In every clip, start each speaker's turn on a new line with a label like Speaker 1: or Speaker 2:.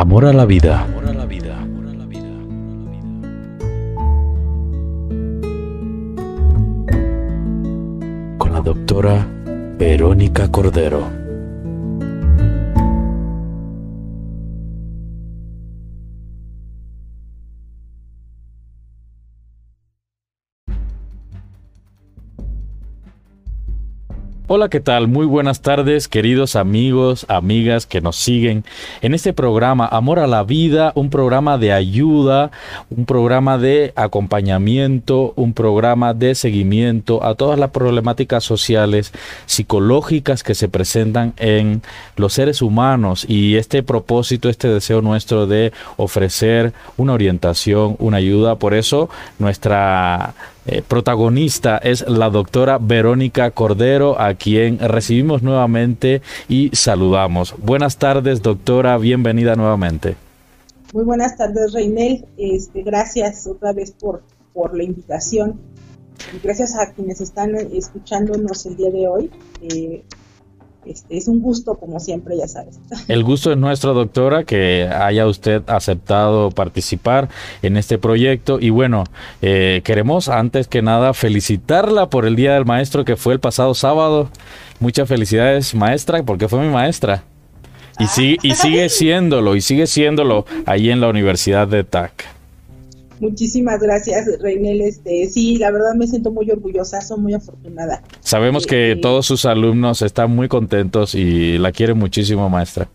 Speaker 1: Amor a la vida. Con la doctora Verónica Cordero. Hola, ¿qué tal? Muy buenas tardes, queridos amigos, amigas que nos siguen en este programa Amor a la Vida, un programa de ayuda, un programa de acompañamiento, un programa de seguimiento a todas las problemáticas sociales, psicológicas que se presentan en los seres humanos y este propósito, este deseo nuestro de ofrecer una orientación, una ayuda. Por eso nuestra eh, protagonista es la doctora Verónica Cordero, a quien recibimos nuevamente y saludamos. Buenas tardes, doctora, bienvenida nuevamente.
Speaker 2: Muy buenas tardes, Reinel. Este, gracias otra vez por, por la invitación. gracias a quienes están escuchándonos el día de hoy. Eh, este, es un gusto, como siempre, ya sabes.
Speaker 1: El gusto es nuestro, doctora, que haya usted aceptado participar en este proyecto. Y bueno, eh, queremos antes que nada felicitarla por el Día del Maestro que fue el pasado sábado. Muchas felicidades, maestra, porque fue mi maestra. Y, sigue, y sigue siéndolo, y sigue siéndolo ahí en la Universidad de TAC.
Speaker 2: Muchísimas gracias, Reinel. Este, sí, la verdad me siento muy orgullosa, soy muy afortunada.
Speaker 1: Sabemos que eh, todos sus alumnos están muy contentos y la quieren muchísimo, maestra.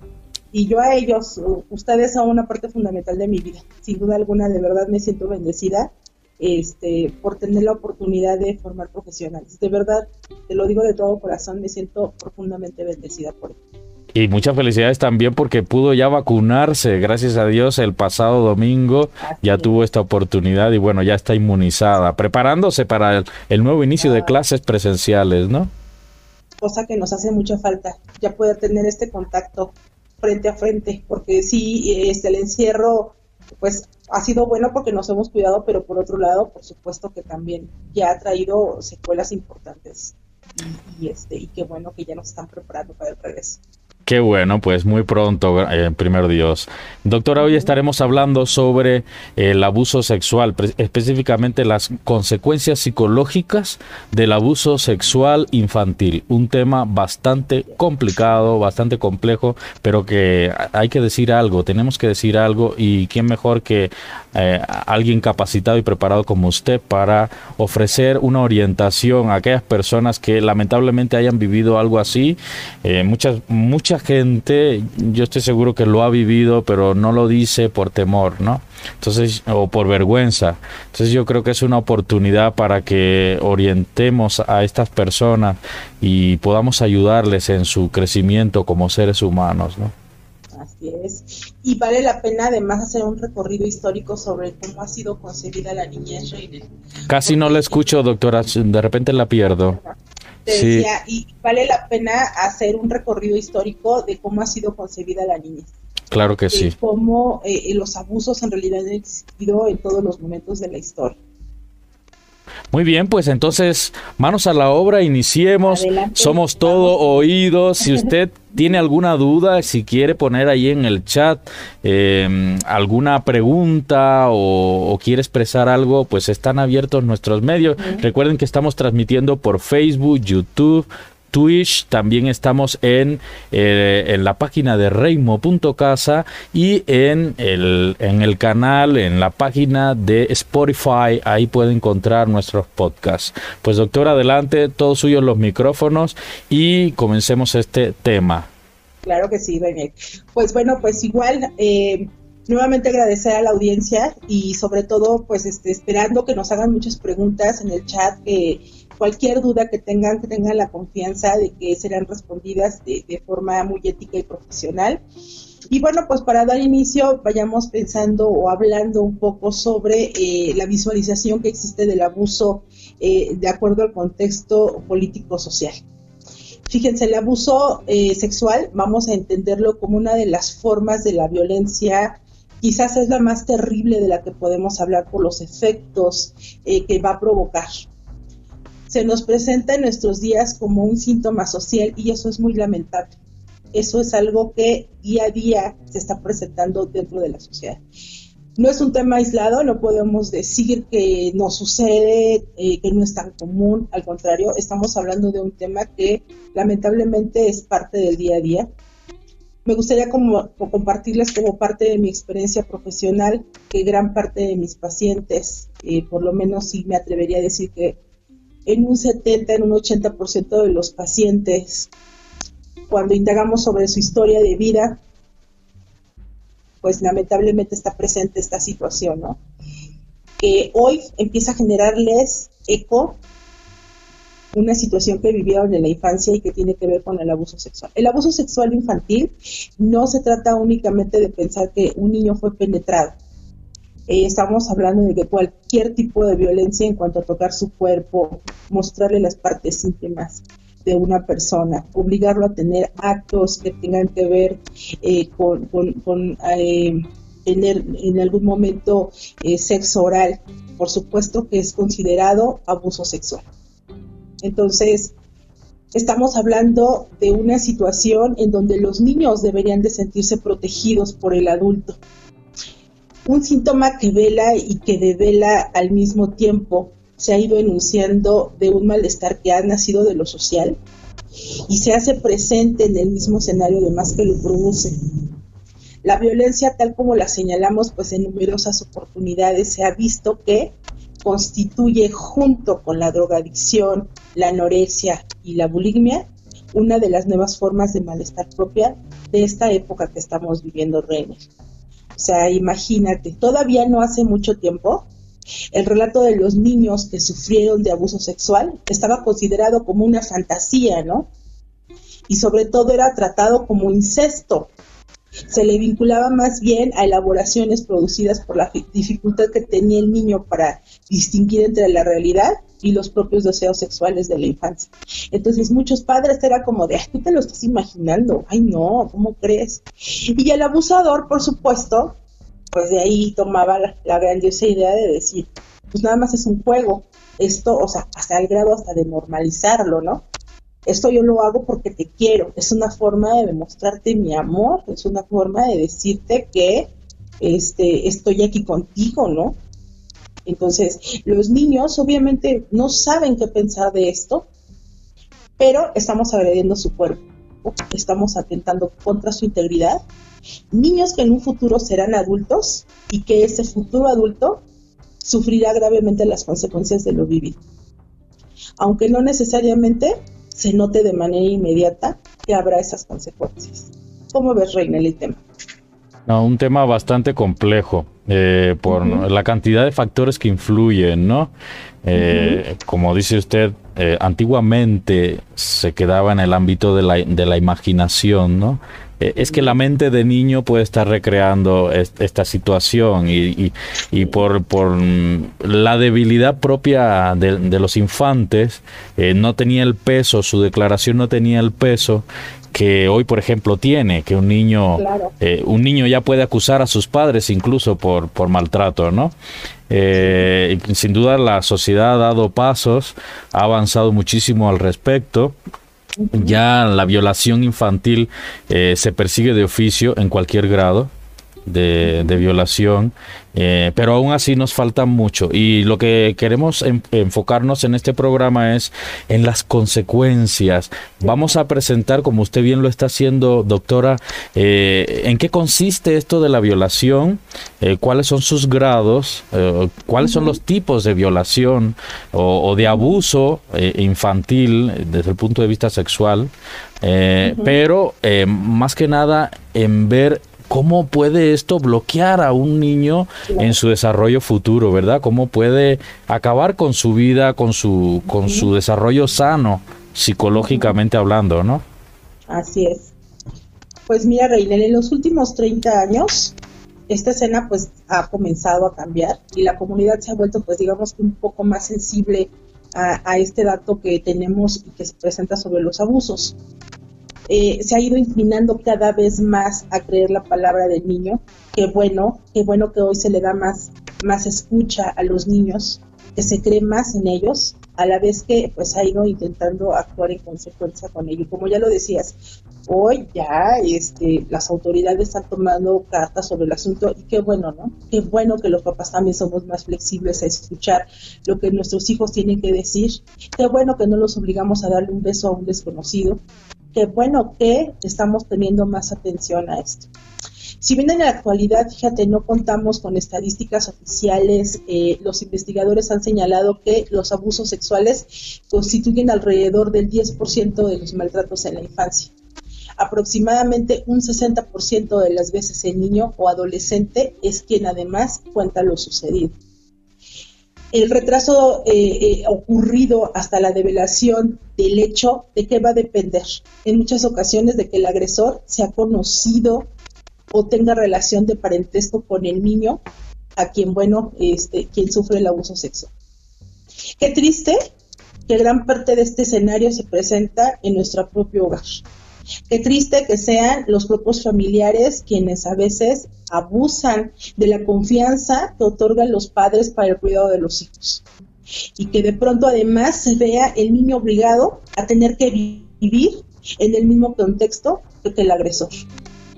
Speaker 2: Y yo a ellos, ustedes son una parte fundamental de mi vida. Sin duda alguna, de verdad me siento bendecida este, por tener la oportunidad de formar profesionales. De verdad, te lo digo de todo corazón, me siento profundamente bendecida por ello.
Speaker 1: Y muchas felicidades también porque pudo ya vacunarse, gracias a Dios, el pasado domingo ya tuvo esta oportunidad y bueno, ya está inmunizada, preparándose para el, nuevo inicio de clases presenciales, ¿no?
Speaker 2: Cosa que nos hace mucha falta, ya poder tener este contacto frente a frente, porque sí, este, el encierro, pues ha sido bueno porque nos hemos cuidado, pero por otro lado, por supuesto que también ya ha traído secuelas importantes y, y este y qué bueno que ya nos están preparando para el regreso.
Speaker 1: Qué bueno, pues muy pronto, eh, primero Dios. Doctora, hoy estaremos hablando sobre el abuso sexual, específicamente las consecuencias psicológicas del abuso sexual infantil. Un tema bastante complicado, bastante complejo, pero que hay que decir algo, tenemos que decir algo y quién mejor que eh, alguien capacitado y preparado como usted para ofrecer una orientación a aquellas personas que lamentablemente hayan vivido algo así. Eh, muchas, muchas gente, yo estoy seguro que lo ha vivido, pero no lo dice por temor, ¿no? Entonces, o por vergüenza. Entonces yo creo que es una oportunidad para que orientemos a estas personas y podamos ayudarles en su crecimiento como seres humanos, ¿no?
Speaker 2: Es. Y vale la pena además hacer un recorrido histórico sobre cómo ha sido concebida la niñez,
Speaker 1: Casi no la escucho, doctora, de repente la pierdo
Speaker 2: y vale la pena hacer un recorrido histórico de cómo ha sido concebida la niñez.
Speaker 1: Claro que sí.
Speaker 2: Cómo eh, los abusos en realidad han existido en todos los momentos de la historia.
Speaker 1: Muy bien, pues entonces manos a la obra, iniciemos. Somos todo oídos. Si usted tiene alguna duda, si quiere poner ahí en el chat em, alguna pregunta o, quiere expresar algo, pues están abiertos nuestros medios. Recuerden que estamos transmitiendo por Facebook, YouTube, Twitch, también estamos en, eh, la página de reimo.casa y en el, en el canal, en la página de Spotify, ahí puede encontrar nuestros podcasts. Pues doctor, adelante, todos suyos los micrófonos y comencemos este tema.
Speaker 2: Claro que sí, René. Pues bueno, pues igual... Eh, nuevamente agradecer a la audiencia y sobre todo pues este, esperando que nos hagan muchas preguntas en el chat cualquier duda que tengan, que tengan la confianza de que serán respondidas de, forma muy ética y profesional. Y bueno, pues para dar inicio, vayamos pensando o hablando un poco sobre eh, la visualización que existe del abuso eh, de acuerdo al contexto político-social. Fíjense, el abuso eh, sexual vamos a entenderlo como una de las formas de la violencia quizás es la más terrible de la que podemos hablar por los efectos que va a provocar se nos presenta en nuestros días como un síntoma social y eso es muy lamentable. eso es algo que día a día se está presentando dentro de la sociedad. No es un tema aislado, no podemos decir que no sucede, eh, que no es tan común, al contrario, estamos hablando de un tema que lamentablemente es parte del día a día. Me gustaría compartirles como parte de mi experiencia profesional que gran parte de mis pacientes, eh, por lo menos sí me atrevería a decir que en un 70, en un 80% de los pacientes, cuando indagamos sobre su historia de vida, pues lamentablemente está presente esta situación, ¿no? Que hoy empieza a generarles eco una situación que vivieron en la infancia y que tiene que ver con el abuso sexual. El abuso sexual infantil no se trata únicamente de pensar que un niño fue penetrado. Eh, estamos hablando de que cualquier tipo de violencia en cuanto a tocar su cuerpo, mostrarle las partes íntimas, de una persona, obligarlo a tener actos que tengan que ver eh, con, eh, tener en algún momento eh, sexo oral, por supuesto que es considerado abuso sexual. Entonces, estamos hablando de una situación en donde los niños deberían de sentirse protegidos por el adulto. Un síntoma que vela y que devela al mismo tiempo se ha ido enunciando de un malestar que ha nacido de lo social y se hace presente en el mismo escenario de más que lo produce. La violencia, tal como la señalamos, pues en numerosas oportunidades se ha visto que constituye junto con la drogadicción, la anorexia y la bulimia una de las nuevas formas de malestar propia de esta época que estamos viviendo, René. O sea, imagínate, todavía no hace mucho tiempo el relato de los niños que sufrieron de abuso sexual estaba considerado como una fantasía, ¿no? Y sobre todo era tratado como incesto. Se le vinculaba más bien a elaboraciones producidas por la dificultad que tenía el niño para distinguir entre la realidad y los propios deseos sexuales de la infancia. Entonces muchos padres era como de, tú te lo estás imaginando, ay no, ¿cómo crees? Y el abusador, por supuesto, pues de ahí tomaba la, grandiosa idea de decir, pues nada más es un juego, esto, o sea, hasta el grado hasta de normalizarlo, ¿no? Esto yo lo hago porque te quiero, es una forma de demostrarte mi amor, es una forma de decirte que este, estoy aquí contigo, ¿no? Entonces, los niños obviamente no saben qué pensar de esto, pero estamos agrediendo su cuerpo, estamos atentando contra su integridad niños que en un futuro serán adultos y que ese futuro adulto sufrirá gravemente las consecuencias de lo vivido. Aunque no necesariamente se note de manera inmediata que habrá esas consecuencias. ¿Cómo ves, Reina, el tema?
Speaker 1: No, un tema bastante complejo eh, por la cantidad de factores que influyen, ¿no? Eh, como dice usted, eh, antiguamente se quedaba en el ámbito de la, de la imaginación, ¿no? Eh, es que la mente de niño puede estar recreando esta situación y, por, la debilidad propia de, los infantes eh, no tenía el peso, su declaración no tenía el peso que hoy, por ejemplo, tiene, que un niño, eh, un niño ya puede acusar a sus padres incluso por, por maltrato, ¿no? sin duda la sociedad ha dado pasos, ha avanzado muchísimo al respecto ya la violación infantil eh, se persigue de oficio en cualquier grado de, violación, eh, pero aún así nos falta mucho. Y lo que queremos enfocarnos en este programa es en las consecuencias. Vamos a presentar, como usted bien lo está haciendo, doctora, eh, en qué consiste esto de la violación, eh, cuáles son sus grados, cuáles son los tipos de violación o, de abuso infantil desde el punto de vista sexual, pero más que nada en ver ¿Cómo puede esto bloquear a un niño en su desarrollo futuro, verdad? ¿Cómo puede acabar con su vida, con su, con su desarrollo sano, psicológicamente hablando, ¿no?
Speaker 2: Así es. Pues mira, Reina, en los últimos 30 años, esta escena pues ha comenzado a cambiar y la comunidad se ha vuelto pues digamos un poco más sensible a este dato que tenemos y que se presenta sobre los abusos. Eh, se ha ido inclinando cada vez más a creer la palabra del niño. Qué bueno, qué bueno que hoy se le da más, más escucha a los niños, que se cree más en ellos, a la vez que pues ha ido intentando actuar en consecuencia con ello. Como ya lo decías, hoy ya este, las autoridades están tomando cartas sobre el asunto y qué bueno, ¿no? Qué bueno que los papás también somos más flexibles a escuchar lo que nuestros hijos tienen que decir. Qué bueno que no los obligamos a darle un beso a un desconocido. Qué bueno que estamos teniendo más atención a esto. Si bien en la actualidad, fíjate, no contamos con estadísticas oficiales, eh, los investigadores han señalado que los abusos sexuales constituyen alrededor del 10% de los maltratos en la infancia aproximadamente un 60% de las veces el niño o adolescente es quien además cuenta lo sucedido. El retraso eh, eh, ocurrido hasta la develación del hecho de qué va a depender en muchas ocasiones de que el agresor sea conocido o tenga relación de parentesco con el niño a quien, bueno, este, quien sufre el abuso sexual. Qué triste que gran parte de este escenario se presenta en nuestro propio hogar. Qué triste que sean los propios familiares quienes a veces abusan de la confianza que otorgan los padres para el cuidado de los hijos. Y que de pronto además se vea el niño obligado a tener que vivir en el mismo contexto que el agresor.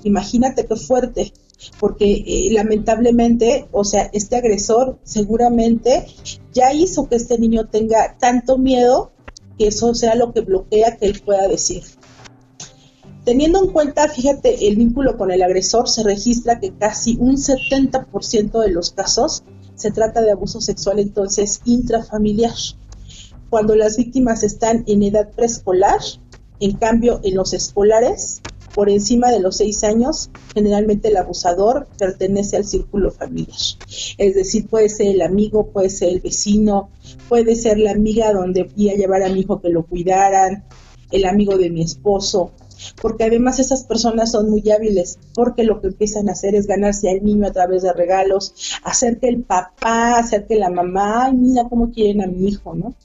Speaker 2: Imagínate qué fuerte, porque eh, lamentablemente, o sea, este agresor seguramente ya hizo que este niño tenga tanto miedo que eso sea lo que bloquea que él pueda decir. Teniendo en cuenta, fíjate, el vínculo con el agresor, se registra que casi un 70% de los casos se trata de abuso sexual entonces intrafamiliar. Cuando las víctimas están en edad preescolar, en cambio en los escolares, por encima de los seis años, generalmente el abusador pertenece al círculo familiar. Es decir, puede ser el amigo, puede ser el vecino, puede ser la amiga donde iba a llevar a mi hijo que lo cuidaran, el amigo de mi esposo, porque además esas personas son muy hábiles, porque lo que empiezan a hacer es ganarse al niño a través de regalos, hacer que el papá, hacer que la mamá, ay, mira cómo quieren a mi hijo, ¿no?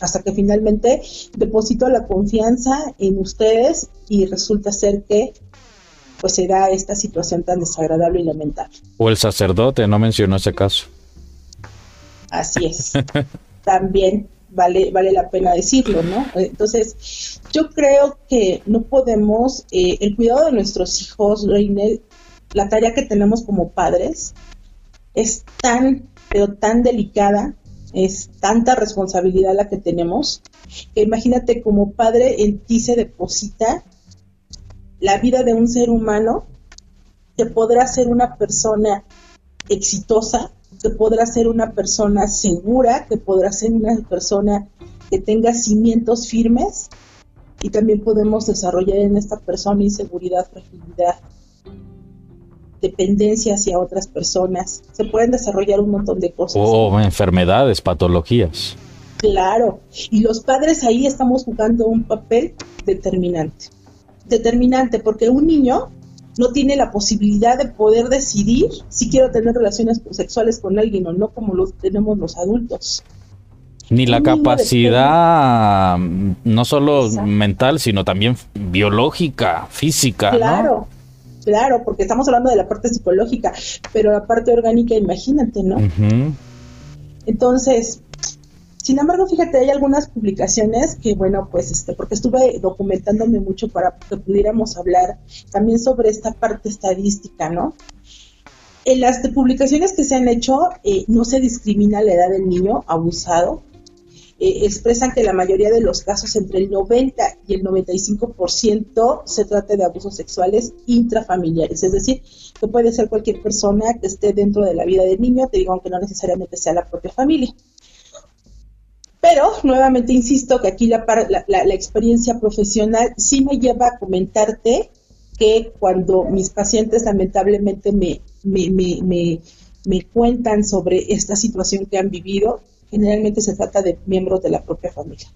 Speaker 2: Hasta que finalmente deposito la confianza en ustedes y resulta ser que pues se da esta situación tan desagradable y lamentable.
Speaker 1: O el sacerdote no mencionó ese caso.
Speaker 2: Así es. También vale, vale la pena decirlo, ¿no? Entonces, yo creo que no podemos, eh, el cuidado de nuestros hijos, Reinel, la tarea que tenemos como padres es tan, pero tan delicada, es tanta responsabilidad la que tenemos, que imagínate como padre en ti se deposita la vida de un ser humano que podrá ser una persona exitosa, que podrá ser una persona segura, que podrá ser una persona que tenga cimientos firmes y también podemos desarrollar en esta persona inseguridad, fragilidad, dependencia hacia otras personas. Se pueden desarrollar un montón de cosas.
Speaker 1: O enfermedades, patologías.
Speaker 2: Claro, y los padres ahí estamos jugando un papel determinante. Determinante, porque un niño no tiene la posibilidad de poder decidir si quiero tener relaciones sexuales con alguien o no, como lo tenemos los adultos.
Speaker 1: Ni la capacidad no solo mental, sino también biológica, física.
Speaker 2: Claro, claro, porque estamos hablando de la parte psicológica, pero la parte orgánica, imagínate, ¿no? Entonces, sin embargo, fíjate, hay algunas publicaciones que, bueno, pues, este, porque estuve documentándome mucho para que pudiéramos hablar también sobre esta parte estadística, ¿no? En las publicaciones que se han hecho, eh, no se discrimina la edad del niño abusado. Eh, expresan que la mayoría de los casos, entre el 90 y el 95%, se trata de abusos sexuales intrafamiliares. Es decir, que puede ser cualquier persona que esté dentro de la vida del niño, te digo, aunque no necesariamente sea la propia familia. Pero nuevamente insisto que aquí la, la, experiencia profesional sí me lleva a comentarte que cuando mis pacientes lamentablemente me, me, me, me, cuentan sobre esta situación que han vivido, generalmente se trata de miembros de la propia familia.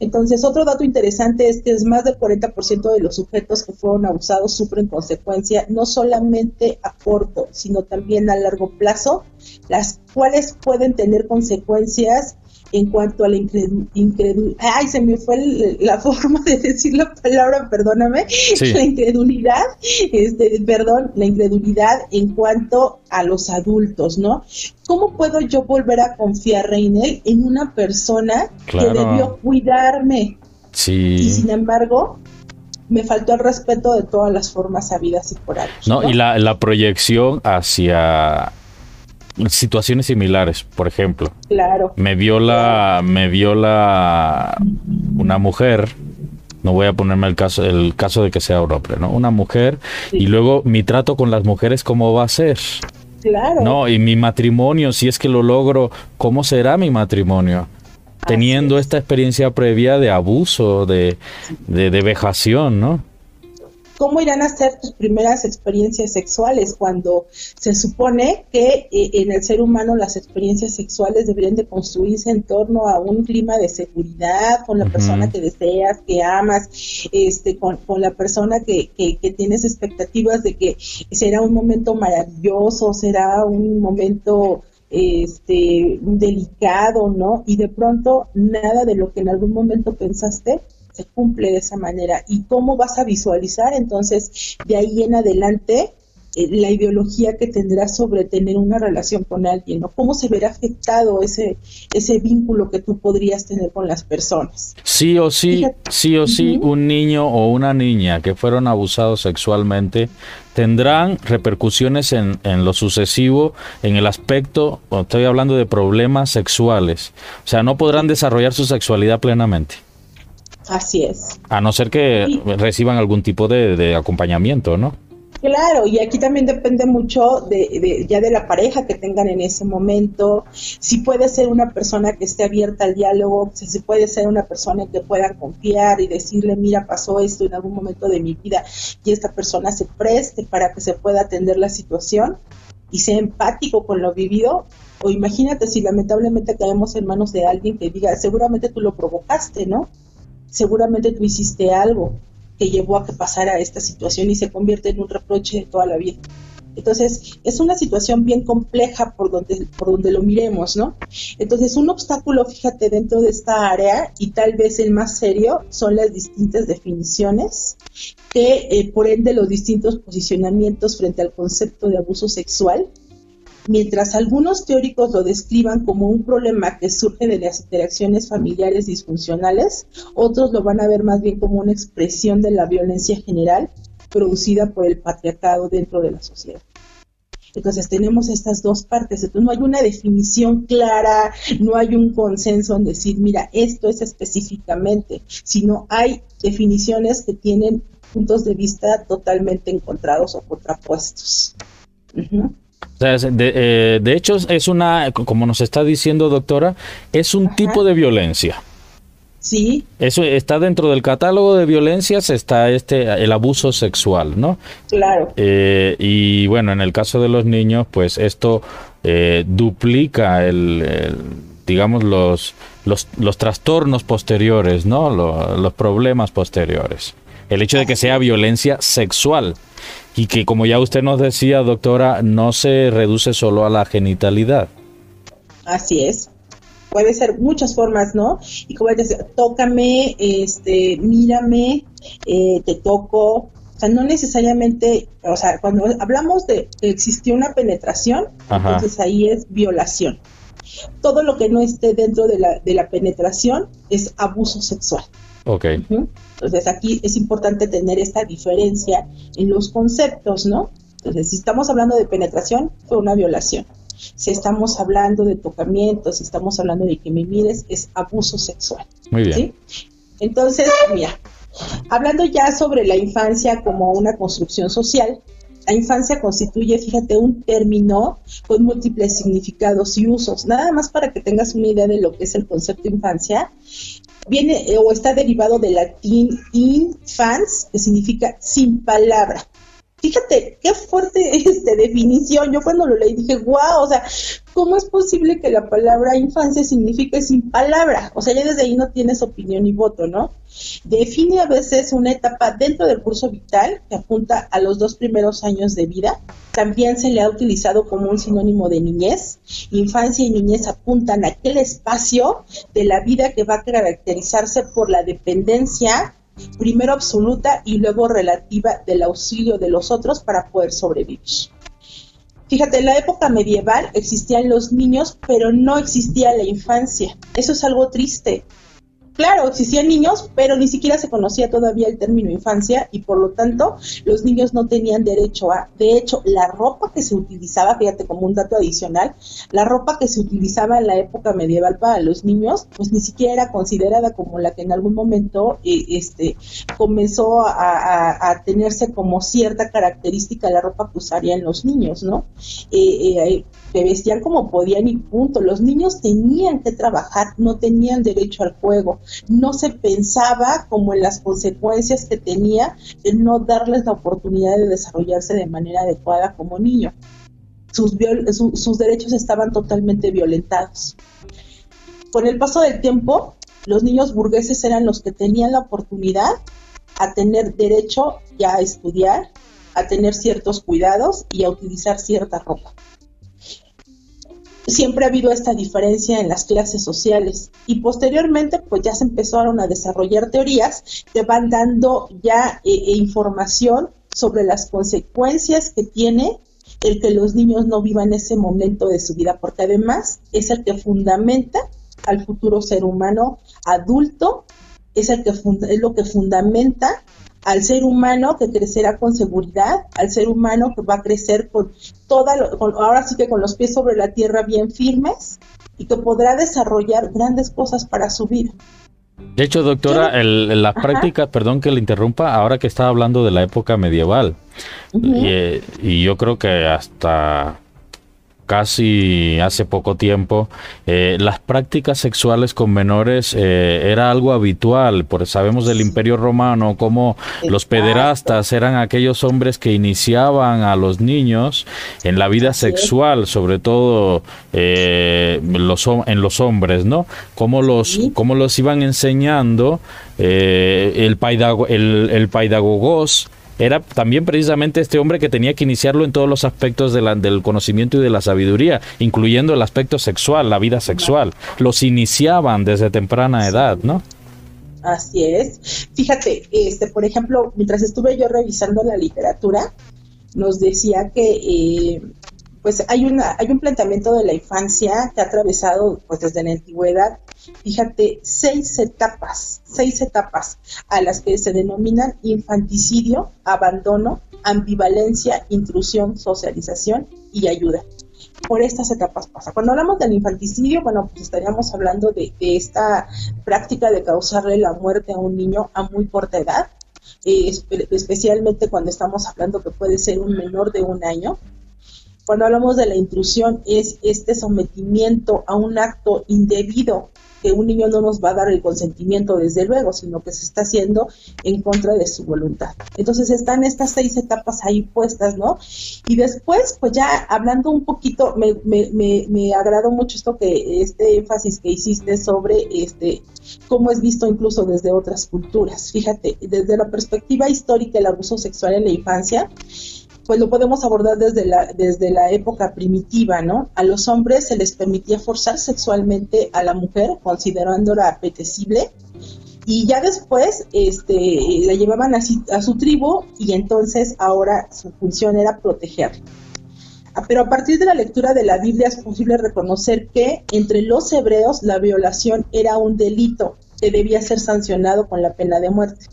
Speaker 2: Entonces, otro dato interesante es que es más del 40% de los sujetos que fueron abusados sufren consecuencias no solamente a corto, sino también a largo plazo, las cuales pueden tener consecuencias en cuanto a la incredulidad, ay, se me fue la forma de decir la palabra, perdóname, la incredulidad, este, perdón, la incredulidad en cuanto a los adultos, ¿no? ¿Cómo puedo yo volver a confiar, Reinel, en una persona que debió cuidarme?
Speaker 1: Sí.
Speaker 2: Y sin embargo, me faltó el respeto de todas las formas habidas y por haber.
Speaker 1: No, y la, la proyección hacia situaciones similares, por ejemplo.
Speaker 2: Claro.
Speaker 1: Me viola, me viola una mujer. No voy a ponerme el caso, el caso de que sea hombre, ¿no? Una mujer y luego mi trato con las mujeres cómo va a ser.
Speaker 2: Claro.
Speaker 1: No, y mi matrimonio, si es que lo logro, ¿cómo será mi matrimonio? Teniendo esta experiencia previa de abuso, de, de, de vejación, ¿no?
Speaker 2: ¿Cómo irán a ser tus primeras experiencias sexuales cuando se supone que eh, en el ser humano las experiencias sexuales deberían de construirse en torno a un clima de seguridad con la persona que deseas, que amas, este, con, la persona que, que, que, tienes expectativas de que será un momento maravilloso, será un momento este delicado, ¿no? Y de pronto nada de lo que en algún momento pensaste se cumple de esa manera. ¿Y cómo vas a visualizar entonces de ahí en adelante eh, la ideología que tendrás sobre tener una relación con alguien, ¿no? ¿Cómo se verá afectado ese, ese vínculo que tú podrías tener con las personas?
Speaker 1: Sí o sí, sí o sí, un niño o una niña que fueron abusados sexualmente tendrán repercusiones en, en lo sucesivo, en el aspecto, estoy hablando de problemas sexuales, o sea, no podrán desarrollar su sexualidad plenamente.
Speaker 2: Así es.
Speaker 1: A no ser que reciban algún tipo de, acompañamiento, ¿no?
Speaker 2: Claro, y aquí también depende mucho de, ya de la pareja que tengan en ese momento, si puede ser una persona que esté abierta al diálogo, si puede ser una persona que puedan confiar y decirle, mira, pasó esto en algún momento de mi vida y esta persona se preste para que se pueda atender la situación y sea empático con lo vivido, o imagínate si lamentablemente caemos en manos de alguien que diga, seguramente tú lo provocaste, ¿no? Seguramente tú hiciste algo que llevó a que pasara esta situación y se convierte en un reproche de toda la vida. Entonces, es una situación bien compleja por donde, por donde lo miremos, ¿no? Entonces, un obstáculo, fíjate, dentro de esta área, y tal vez el más serio, son las distintas definiciones que, eh, por ende, los distintos posicionamientos frente al concepto de abuso sexual Mientras algunos teóricos lo describan como un problema que surge de las interacciones familiares disfuncionales, otros lo van a ver más bien como una expresión de la violencia general producida por el patriarcado dentro de la sociedad. Entonces tenemos estas dos partes. Entonces no hay una definición clara, no hay un consenso en decir, mira, esto es específicamente, sino hay definiciones que tienen puntos de vista totalmente encontrados o contrapuestos.
Speaker 1: Eh, de, hecho, es una, como nos está diciendo doctora, es un tipo de violencia.
Speaker 2: Sí.
Speaker 1: Eso está dentro del catálogo de violencias, está este el abuso sexual, ¿no?
Speaker 2: Claro.
Speaker 1: Eh, y bueno, en el caso de los niños, pues esto eh, duplica el, digamos los, los, los trastornos posteriores, ¿no? los problemas posteriores. El hecho de que sea violencia sexual y que como ya usted nos decía, doctora, no se reduce solo a la genitalidad.
Speaker 2: Así es. Puede ser muchas formas, ¿no? Y como decía, tócame, este, mírame, eh, te toco. O sea, no necesariamente, o sea, cuando hablamos de que existió una penetración, entonces ahí es violación. Todo lo que no esté dentro de la, de la penetración es abuso sexual.
Speaker 1: Ok.
Speaker 2: Entonces aquí es importante tener esta diferencia en los conceptos, ¿no? Entonces, si estamos hablando de penetración, fue una violación. Si estamos hablando de tocamiento, si estamos hablando de que me mires, es abuso sexual.
Speaker 1: Muy bien.
Speaker 2: Entonces, mira, hablando ya sobre la infancia como una construcción social, la infancia constituye, fíjate, un término con múltiples significados y usos. Nada más para que tengas una idea de lo que es el concepto infancia, viene eh, o está derivado del latín infans, que significa sin palabra. Fíjate, qué fuerte esta definición. Yo cuando lo leí dije, wow, o sea, ¿cómo es posible que la palabra infancia signifique sin palabra? O sea, ya desde ahí no tienes opinión ni voto, ¿no? Define a veces una etapa dentro del curso vital que apunta a los dos primeros años de vida. También se le ha utilizado como un sinónimo de niñez. Infancia y niñez apuntan a aquel espacio de la vida que va a caracterizarse por la dependencia, primero absoluta y luego relativa del auxilio de los otros para poder sobrevivir. Fíjate, en la época medieval existían los niños, pero no existía la infancia. Eso es algo triste. Claro, existían niños, pero ni siquiera se conocía todavía el término infancia y por lo tanto los niños no tenían derecho a, de hecho, la ropa que se utilizaba, fíjate como un dato adicional, la ropa que se utilizaba en la época medieval para los niños, pues ni siquiera era considerada como la que en algún momento eh, este, comenzó a, tenerse como cierta característica la ropa que usarían los niños, ¿no? Eh, eh, que vestían como podían y punto. Los niños tenían que trabajar, no tenían derecho al juego. No se pensaba como en las consecuencias que tenía el no darles la oportunidad de desarrollarse de manera adecuada como niño. Sus, derechos estaban totalmente violentados. Con el paso del tiempo, los niños burgueses eran los que tenían la oportunidad a tener derecho ya a estudiar, a tener ciertos cuidados y a utilizar cierta ropa siempre ha habido esta diferencia en las clases sociales. Y posteriormente pues ya se empezaron a desarrollar teorías que van dando ya eh, eh, información sobre las consecuencias que tiene el que los niños no vivan ese momento de su vida, porque además es el que fundamenta al futuro ser humano adulto, es el que es lo que fundamenta al ser humano que crecerá con seguridad, al ser humano que va a crecer con toda, ahora sí que con los pies sobre la tierra bien firmes y que podrá desarrollar grandes cosas para su vida.
Speaker 1: De hecho, doctora, el, la práctica, perdón que le interrumpa, ahora que estaba hablando de la época medieval, y, y yo creo que hasta casi hace poco tiempo, eh, las prácticas sexuales con menores eh, era algo habitual, porque sabemos del Imperio Romano como los pederastas eran aquellos hombres que iniciaban a los niños en la vida sexual, sobre todo eh, los, en los hombres, ¿no? Cómo los, cómo los iban enseñando el, paidago, el, el paidagogos, era también precisamente este hombre que tenía que iniciarlo en todos los aspectos del conocimiento y de la sabiduría, incluyendo el aspecto sexual, la vida sexual. Los iniciaban desde temprana edad, ¿no?
Speaker 2: Así es. Fíjate, este, por ejemplo, mientras estuve yo revisando la literatura, nos decía que eh, pues hay una hay un planteamiento de la infancia que ha atravesado pues desde la antigüedad. Fíjate seis etapas seis etapas a las que se denominan infanticidio abandono ambivalencia intrusión socialización y ayuda. Por estas etapas pasa. Cuando hablamos del infanticidio, bueno, pues estaríamos hablando de, esta práctica de causarle la muerte a un niño a muy corta edad, eh, especialmente cuando estamos hablando que puede ser un menor de un año, cuando hablamos de la intrusión es este sometimiento a un acto indebido que un niño no nos va a dar el consentimiento desde luego, sino que se está haciendo en contra de su voluntad. Entonces están estas seis etapas ahí puestas, ¿no? Y después, pues ya hablando un poquito, me, me, me, me agradó mucho esto que, este énfasis que hiciste sobre este cómo es visto incluso desde otras culturas. Fíjate, desde la perspectiva histórica el abuso sexual en la infancia, pues lo podemos abordar desde la, desde la época primitiva, ¿no? A los hombres se les permitía forzar sexualmente a la mujer, considerándola apetecible, y ya después este, la llevaban a, a su tribu y entonces ahora su función era protegerla. Ah, pero a partir de la lectura de la Biblia es posible reconocer que entre los hebreos la violación era un delito que debía ser sancionado con la pena de muerte.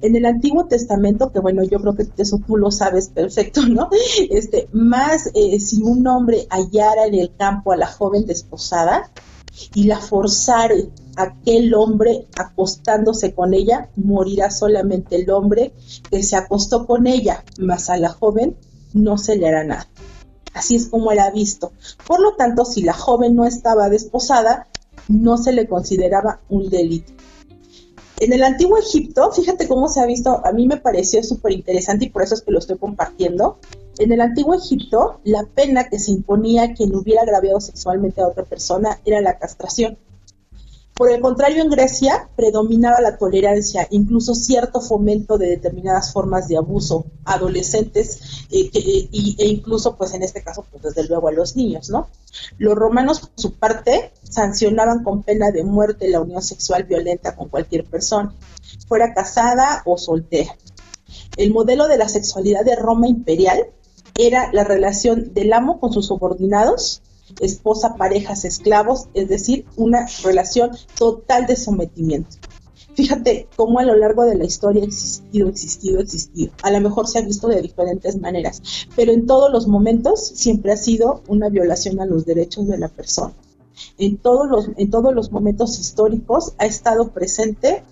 Speaker 2: En el Antiguo Testamento, que bueno, yo creo que eso tú lo sabes perfecto, ¿no? Este, más eh, si un hombre hallara en el campo a la joven desposada y la forzara aquel hombre acostándose con ella, morirá solamente el hombre que se acostó con ella, más a la joven no se le hará nada. Así es como era visto. Por lo tanto, si la joven no estaba desposada, no se le consideraba un delito. En el antiguo Egipto, fíjate cómo se ha visto, a mí me pareció súper interesante y por eso es que lo estoy compartiendo. En el antiguo Egipto, la pena que se imponía a quien hubiera agraviado sexualmente a otra persona era la castración. Por el contrario, en Grecia predominaba la tolerancia, incluso cierto fomento de determinadas formas de abuso a adolescentes eh, e incluso, pues en este caso, pues desde luego a los niños, ¿no? Los romanos, por su parte, sancionaban con pena de muerte la unión sexual violenta con cualquier persona, fuera casada o soltera. El modelo de la sexualidad de Roma imperial era la relación del amo con sus subordinados esposa, parejas, esclavos, es decir, una relación total de sometimiento. Fíjate cómo a lo largo de la historia ha existido, existido, existido. A lo mejor se ha visto de diferentes maneras, pero en todos los momentos siempre ha sido una violación a los derechos de la persona. En todos los, en todos los momentos históricos ha estado presente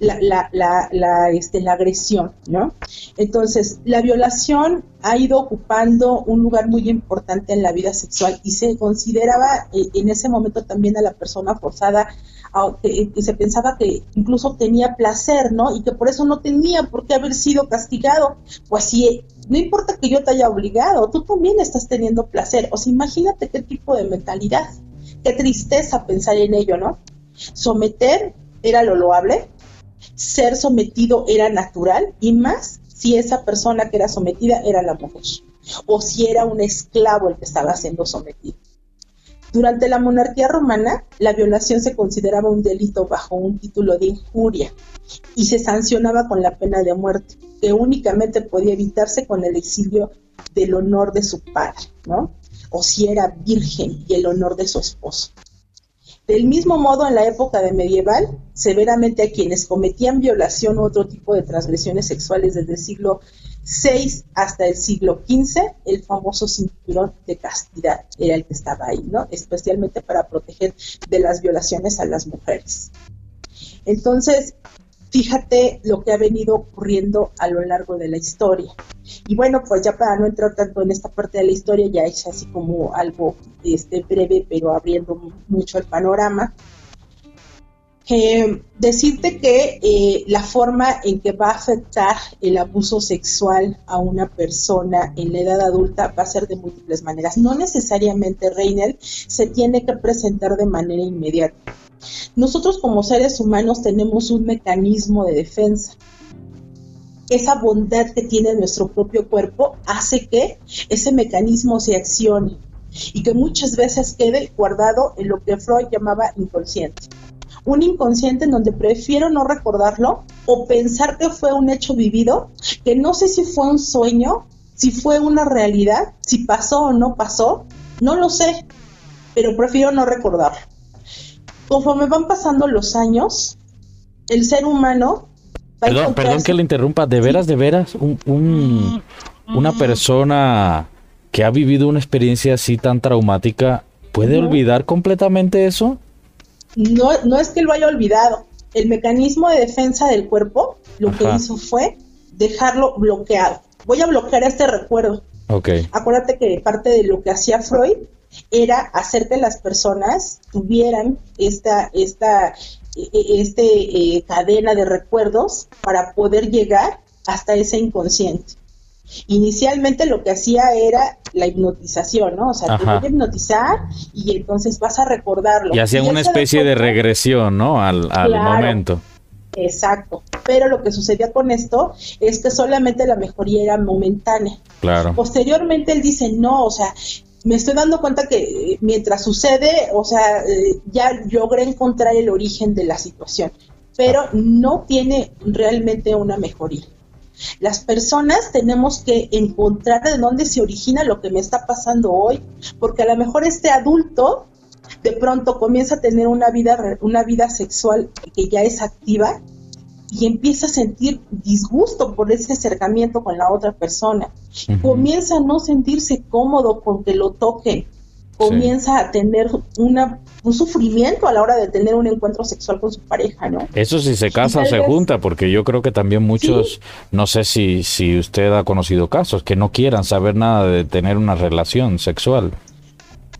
Speaker 2: la, la, la, la, este, la agresión, ¿no? Entonces, la violación ha ido ocupando un lugar muy importante en la vida sexual y se consideraba eh, en ese momento también a la persona forzada, que, se pensaba que incluso tenía placer, ¿no? Y que por eso no tenía por qué haber sido castigado. Pues si no importa que yo te haya obligado, tú también estás teniendo placer. O sea, imagínate qué tipo de mentalidad, qué tristeza pensar en ello, ¿no? Someter era lo loable, ser sometido era natural y más si esa persona que era sometida era la mujer o si era un esclavo el que estaba siendo sometido. Durante la monarquía romana, la violación se consideraba un delito bajo un título de injuria y se sancionaba con la pena de muerte, que únicamente podía evitarse con el exilio del honor de su padre, ¿no? O si era virgen y el honor de su esposo. Del mismo modo, en la época de medieval, severamente a quienes cometían violación u otro tipo de transgresiones sexuales desde el siglo VI hasta el siglo XV, el famoso cinturón de castidad era el que estaba ahí, ¿no? Especialmente para proteger de las violaciones a las mujeres. Entonces, fíjate lo que ha venido ocurriendo a lo largo de la historia. Y bueno, pues ya para no entrar tanto en esta parte de la historia, ya es así como algo este, breve, pero abriendo mucho el panorama. Eh, decirte que eh, la forma en que va a afectar el abuso sexual a una persona en la edad adulta va a ser de múltiples maneras. No necesariamente, Reinel, se tiene que presentar de manera inmediata nosotros como seres humanos tenemos un mecanismo de defensa. Esa bondad que tiene nuestro propio cuerpo hace que ese mecanismo se accione y que muchas veces quede guardado en lo que Freud llamaba inconsciente. Un inconsciente en donde prefiero no recordarlo o pensar que fue un hecho vivido, que no sé si fue un sueño, si fue una realidad, si pasó o no pasó, no lo sé, pero prefiero no recordarlo conforme van pasando los años, el ser humano...
Speaker 1: perdón, perdón que le interrumpa, de veras, de veras, un, una persona que ha vivido una experiencia así tan traumática, ¿puede olvidar completamente eso?
Speaker 2: No, no es que lo haya olvidado. El mecanismo de defensa del cuerpo lo que hizo fue dejarlo bloqueado. Voy a bloquear este recuerdo.
Speaker 1: Okay.
Speaker 2: Acuérdate que parte de lo que hacía Freud era hacer que las personas tuvieran esta, esta e, e, este, eh, cadena de recuerdos para poder llegar hasta ese inconsciente. Inicialmente lo que hacía era la hipnotización, ¿no? O sea, te voy a hipnotizar y entonces vas a recordarlo.
Speaker 1: Y hacían una especie de regresión, ¿no? Al, al momento.
Speaker 2: Exacto. Pero lo que sucedía con esto es que solamente la mejoría era momentánea.
Speaker 1: Claro.
Speaker 2: Posteriormente él dice, no, o sea, me estoy dando cuenta que eh, mientras sucede, o sea, eh, ya logré encontrar el origen de la situación, pero no tiene realmente una mejoría. Las personas tenemos que encontrar de dónde se origina lo que me está pasando hoy, porque a lo mejor este adulto de pronto comienza a tener una vida, una vida sexual que ya es activa y empieza a sentir disgusto por ese acercamiento con la otra persona. Comienza a no sentirse cómodo con que lo toque. Comienza a tener una, un sufrimiento a la hora de tener un encuentro sexual con su pareja, ¿no?
Speaker 1: Eso si se casa o se junta, porque yo creo que también muchos, no sé si, si usted ha conocido casos, que no quieran saber nada de tener una relación sexual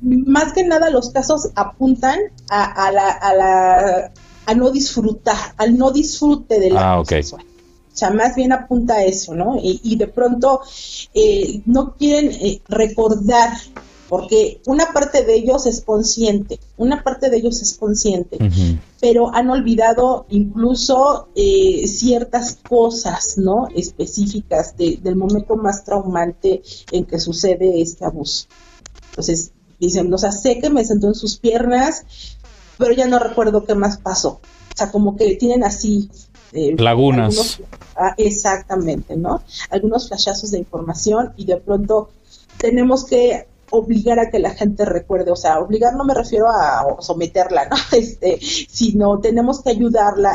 Speaker 2: más que nada los casos apuntan a, la, a, la, a no disfrutar, al no disfrute de la
Speaker 1: ah,
Speaker 2: O sea, más bien apunta a eso, ¿no? Y, de pronto eh, no quieren eh, recordar, porque una parte de ellos es consciente, una parte de ellos es consciente, pero han olvidado incluso eh, ciertas cosas, ¿no? Específicas del momento más traumante en que sucede este abuso. Entonces, dicen, o sea, sé que me sentó en sus piernas, pero ya no recuerdo qué más pasó. O sea, como que tienen así...
Speaker 1: Eh, Lagunas.
Speaker 2: Ah, exactamente, ¿no? Algunos flashazos de información y de pronto tenemos que obligar a que la gente recuerde, o sea, obligar no me refiero a someterla, ¿no? Este, sino tenemos que ayudarla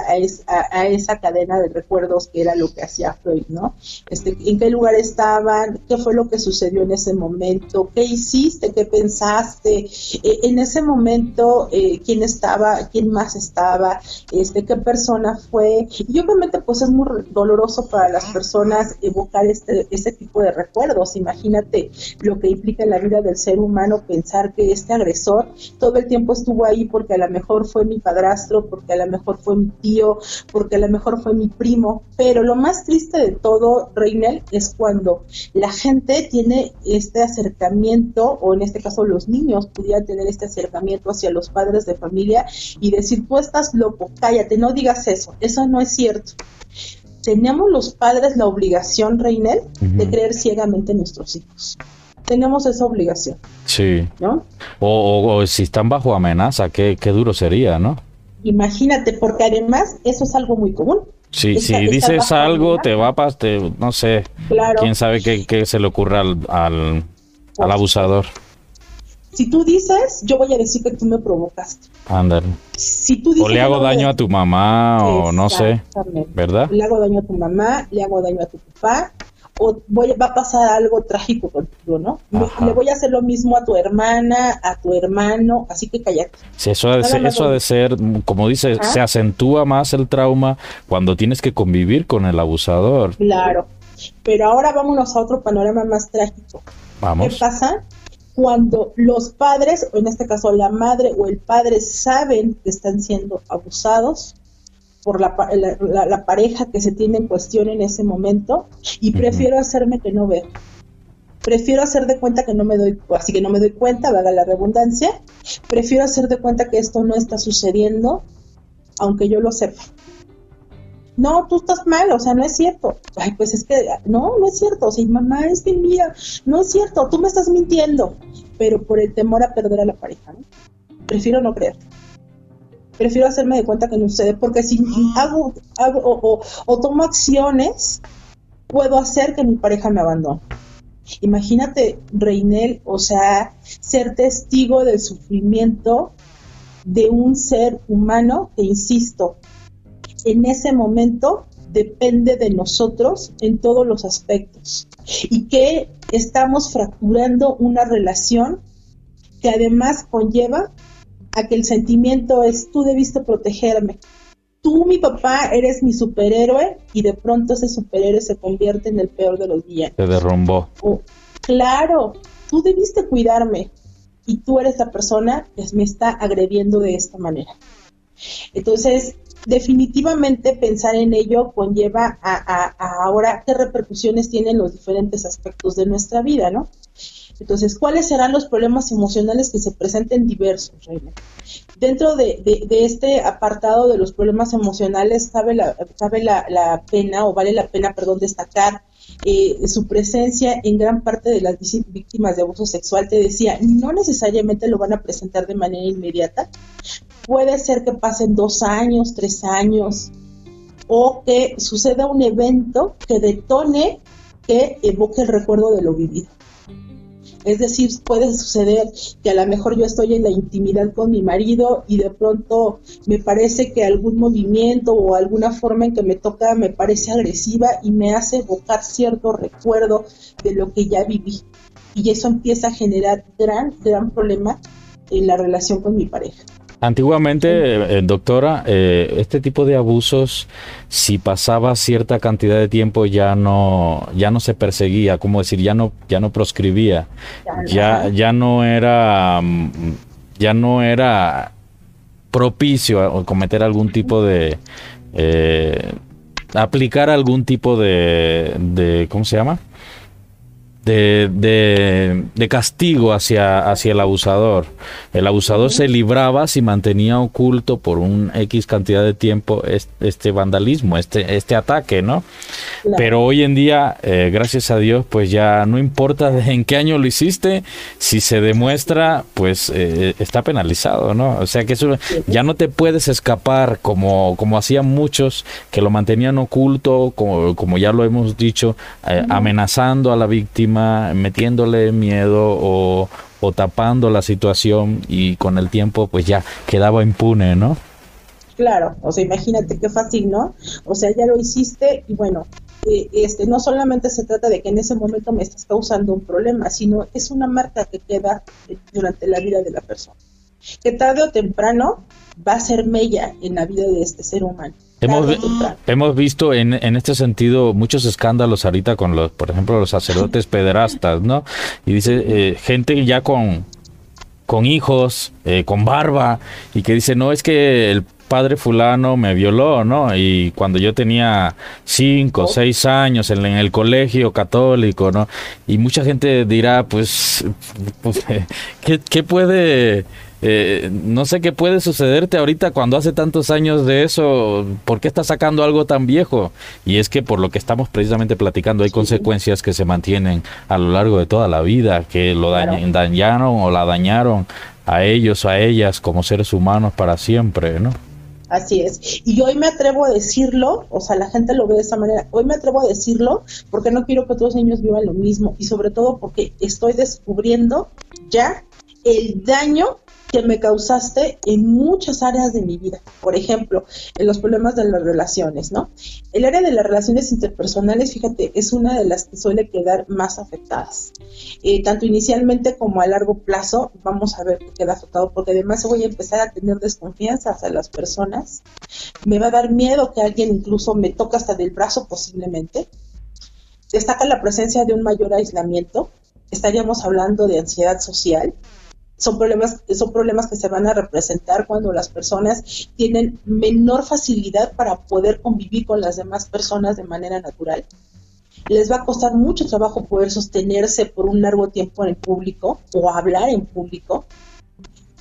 Speaker 2: a, a, esa cadena de recuerdos que era lo que hacía Freud, ¿no? Este, en qué lugar estaban, qué fue lo que sucedió en ese momento, qué hiciste, qué pensaste, e, en ese momento eh, quién estaba, quién más estaba, este, qué persona fue, y obviamente pues es muy doloroso para las personas evocar este, este tipo de recuerdos, imagínate lo que implica en la vida del ser humano pensar que este agresor todo el tiempo estuvo ahí porque a lo mejor fue mi padrastro, porque a lo mejor fue mi tío, porque a lo mejor fue mi primo, pero lo más triste de todo, Reinel, es cuando la gente tiene este acercamiento, o en este caso los niños pudieran tener este acercamiento hacia los padres de familia y decir, tú estás loco, cállate, no digas eso, eso no es cierto tenemos los padres la obligación, Reinel, de creer ciegamente en nuestros hijos tenemos esa obligación.
Speaker 1: Sí. ¿No? O, si están bajo amenaza, qué, qué duro sería, ¿no?
Speaker 2: Imagínate, porque además eso es algo muy común.
Speaker 1: Sí, si dices algo, te va a, te, no sé, claro. quién sabe qué, se le ocurra al, al, al, abusador.
Speaker 2: Si tú dices, yo voy a decir que tú me provocaste.
Speaker 1: Ándale. Si tú dices, o le hago daño a tu mamá, o no sé, ¿verdad?
Speaker 2: Le hago daño a tu mamá, le hago daño a tu papá, o voy, va a pasar algo trágico contigo, ¿no? Le voy a hacer lo mismo a tu hermana, a tu hermano, así que cállate.
Speaker 1: Sí, eso ha de, ser, eso de ser, como dice, se acentúa más el trauma cuando tienes que convivir con el abusador.
Speaker 2: Claro, pero ahora vámonos a otro panorama más trágico. Vamos. ¿Qué pasa? Cuando los padres, o en este caso la madre o el padre, saben que están siendo abusados, por la, la, pareja que se tiene en cuestión en ese momento y prefiero hacerme que no veo. Prefiero hacer de cuenta que no me doy, así que no me doy cuenta, valga la redundancia. Prefiero hacer de cuenta que esto no está sucediendo, aunque yo lo sepa. No, tú estás mal, o sea, no es cierto. Ay, pues es que, no, no es cierto. O sea, mamá, es que mira, no es cierto, tú me estás mintiendo. Pero por el temor a perder a la pareja, ¿no? Prefiero no creer prefiero hacerme de cuenta que no sucede, porque si hago, hago o, tomo acciones, puedo hacer que mi pareja me abandone. Imagínate, Reinel, o sea, ser testigo del sufrimiento de un ser humano que, insisto, en ese momento depende de nosotros en todos los aspectos y que estamos fracturando una relación que además conlleva a que el sentimiento es tú debiste protegerme. Tú, mi papá, eres mi superhéroe y de pronto ese superhéroe se convierte en el peor de los días.
Speaker 1: Se derrumbó.
Speaker 2: claro, tú debiste cuidarme y tú eres la persona que me está agrediendo de esta manera. Entonces, definitivamente pensar en ello conlleva a, a, ahora qué repercusiones tienen los diferentes aspectos de nuestra vida, ¿no? Entonces, ¿cuáles serán los problemas emocionales que se presenten diversos, Dentro de, este apartado de los problemas emocionales, cabe la, cabe la, pena, o vale la pena, perdón, destacar eh, su presencia en gran parte de las víctimas de abuso sexual. Te decía, no necesariamente lo van a presentar de manera inmediata. Puede ser que pasen dos años, tres años, o que suceda un evento que detone, que evoque el recuerdo de lo vivido. Es decir, puede suceder que a lo mejor yo estoy en la intimidad con mi marido y de pronto me parece que algún movimiento o alguna forma en que me toca me parece agresiva y me hace evocar cierto recuerdo de lo que ya viví. Y eso empieza a generar gran, gran problema en la relación con mi pareja.
Speaker 1: Antiguamente, eh, doctora, eh, este tipo de abusos, si pasaba cierta cantidad de tiempo, ya no, ya no se perseguía, como decir, ya no, ya no proscribía, ya, ya no era, ya no era propicio a cometer algún tipo de, eh, aplicar algún tipo de, de, ¿cómo se llama? De, de, castigo hacia, hacia el abusador. El abusador se libraba si mantenía oculto por un X cantidad de tiempo este, vandalismo, este, este ataque, ¿no? Pero hoy en día, eh, gracias a Dios, pues ya no importa en qué año lo hiciste, si se demuestra, pues eh, está penalizado, ¿no? O sea que eso ya no te puedes escapar como, como hacían muchos que lo mantenían oculto, como, como ya lo hemos dicho, eh, amenazando a la víctima metiéndole miedo o, o tapando la situación y con el tiempo pues ya quedaba impune, ¿no?
Speaker 2: Claro, o sea, imagínate qué fácil, ¿no? O sea, ya lo hiciste y bueno, eh, este, no solamente se trata de que en ese momento me estás causando un problema, sino es una marca que queda durante la vida de la persona, que tarde o temprano va a ser mella en la vida de este ser humano.
Speaker 1: Hemos, hemos visto en, en, este sentido muchos escándalos ahorita con los, por ejemplo, los sacerdotes pederastas, ¿no? Y dice, eh, gente ya con, con hijos, eh, con barba, y que dice, no, es que el padre fulano me violó, ¿no? Y cuando yo tenía cinco, o seis años en, el colegio católico, ¿no? Y mucha gente dirá, pues, pues ¿qué, ¿qué, puede eh, no sé qué puede sucederte ahorita cuando hace tantos años de eso, ¿por qué estás sacando algo tan viejo? Y es que por lo que estamos precisamente platicando hay consecuencias que se mantienen a lo largo de toda la vida, que lo dañaron o la dañaron a ellos, a ellas como seres humanos para siempre, ¿no?
Speaker 2: Así es. Y hoy me atrevo a decirlo, o sea, la gente lo ve de esa manera, hoy me atrevo a decirlo porque no quiero que todos los niños vivan lo mismo y sobre todo porque estoy descubriendo ya el daño que me causaste en muchas áreas de mi vida. Por ejemplo, en los problemas de las relaciones, ¿no? El área de las relaciones interpersonales, fíjate, es una de las que suele quedar más afectadas. Eh, tanto inicialmente como a largo plazo, vamos a ver que queda afectado, porque además voy a empezar a tener desconfianza hacia las personas. Me va a dar miedo que alguien incluso me toque hasta del brazo posiblemente. Destaca la presencia de un mayor aislamiento. Estaríamos hablando de ansiedad social, son problemas, son problemas que se van a representar cuando las personas tienen menor facilidad para poder convivir con las demás personas de manera natural. Les va a costar mucho trabajo poder sostenerse por un largo tiempo en público o hablar en público.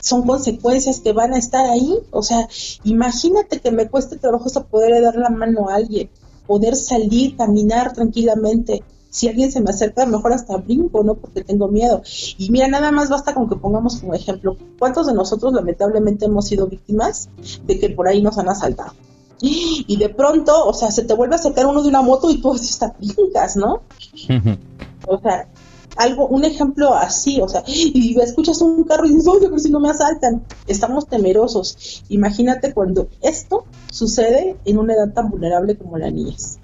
Speaker 2: Son consecuencias que van a estar ahí. O sea, imagínate que me cueste trabajo hasta poder dar la mano a alguien, poder salir, caminar tranquilamente, si alguien se me acerca, mejor hasta brinco, ¿no? Porque tengo miedo. Y mira, nada más basta con que pongamos como ejemplo, ¿cuántos de nosotros lamentablemente hemos sido víctimas de que por ahí nos han asaltado? Y de pronto, o sea, se te vuelve a acercar uno de una moto y tú hasta brincas, ¿no? o sea, algo, un ejemplo así, o sea, y escuchas un carro y dices, oye, pero si no me asaltan, estamos temerosos. Imagínate cuando esto sucede en una edad tan vulnerable como la niñez.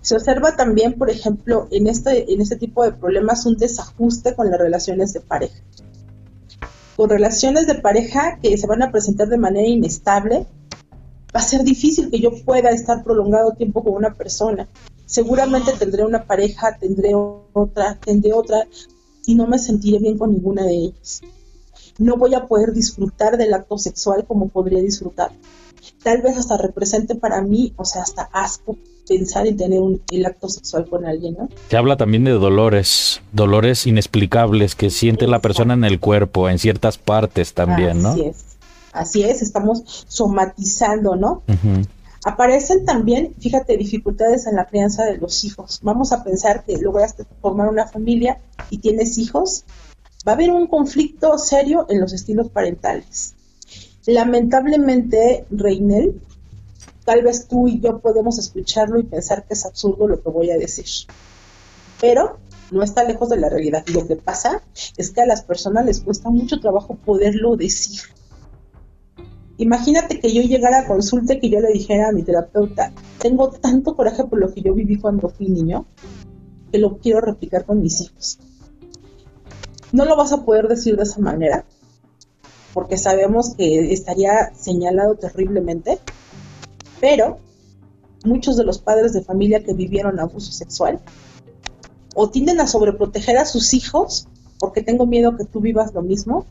Speaker 2: Se observa también, por ejemplo, en este, en este tipo de problemas un desajuste con las relaciones de pareja. Con relaciones de pareja que se van a presentar de manera inestable, va a ser difícil que yo pueda estar prolongado tiempo con una persona seguramente tendré una pareja, tendré otra, tendré otra, y no me sentiré bien con ninguna de ellas. No voy a poder disfrutar del acto sexual como podría disfrutar. Tal vez hasta represente para mí, o sea, hasta asco pensar en tener un, el acto sexual con alguien, ¿no?
Speaker 1: Se habla también de dolores, dolores inexplicables que siente la persona en el cuerpo, en ciertas partes también, ¿no?
Speaker 2: Así es, así es, estamos somatizando, ¿no? Aparecen también, fíjate, dificultades en la crianza de los hijos. Vamos a pensar que a formar una familia y tienes hijos, va a haber un conflicto serio en los estilos parentales. Lamentablemente, Reinel, tal vez tú y yo podemos escucharlo y pensar que es absurdo lo que voy a decir. Pero no está lejos de la realidad. Lo que pasa es que a las personas les cuesta mucho trabajo poderlo decir. Imagínate que yo llegara a consulta y que yo le dijera a mi terapeuta, tengo tanto coraje por lo que yo viví cuando fui niño, que lo quiero replicar con mis hijos. No lo vas a poder decir de esa manera, porque sabemos que estaría señalado terriblemente, pero muchos de los padres de familia que vivieron abuso sexual o tienden a sobreproteger a sus hijos porque tengo miedo que tú vivas lo mismo,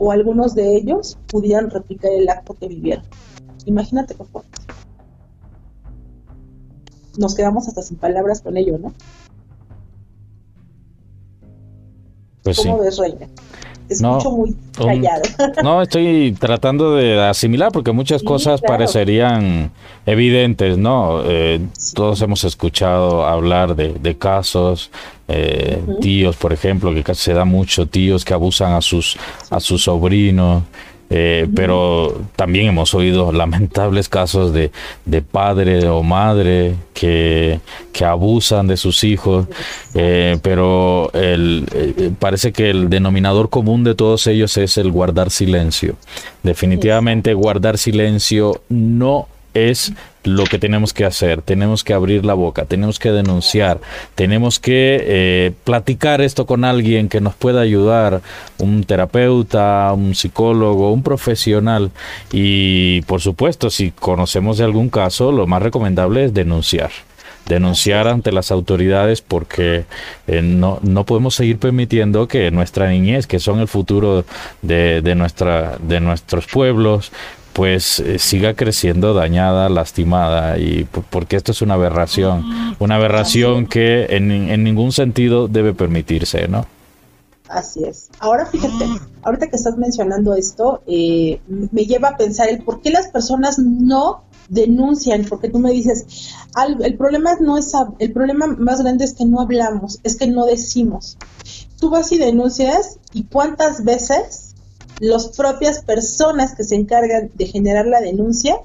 Speaker 2: o algunos de ellos pudieran replicar el acto que vivieron. Imagínate qué fuerte. Nos quedamos hasta sin palabras con ello, ¿no?
Speaker 1: Pues
Speaker 2: ¿Cómo ves, Reina? Escucho muy callado.
Speaker 1: no, estoy tratando de asimilar porque muchas cosas parecerían evidentes, ¿no? Eh, todos hemos escuchado hablar de, casos, eh, tíos, por ejemplo, que se da mucho, tíos que abusan a sus, a sus sobrinos. Eh, pero también hemos oído lamentables casos de, de padre o madre que, que, abusan de sus hijos, eh, pero el, eh, parece que el denominador común de todos ellos es el guardar silencio. Definitivamente guardar silencio no es lo que tenemos que hacer. Tenemos que abrir la boca, tenemos que denunciar, tenemos que eh, platicar esto con alguien que nos pueda ayudar, un terapeuta, un psicólogo, un profesional. Y por supuesto, si conocemos de algún caso, lo más recomendable es denunciar denunciar ante las autoridades porque eh, no, no podemos seguir permitiendo que nuestra niñez, que son el futuro de, de, nuestra, de nuestros pueblos, pues eh, siga creciendo dañada, lastimada, y porque esto es una aberración, una aberración que en, en ningún sentido debe permitirse, ¿no?
Speaker 2: Así es. Ahora fíjate, ahorita que estás mencionando esto, eh, me lleva a pensar el por qué las personas no denuncian, porque tú me dices, el problema no es, el problema más grande es que no hablamos, es que no decimos. Tú vas y denuncias y cuántas veces las propias personas que se encargan de generar la denuncia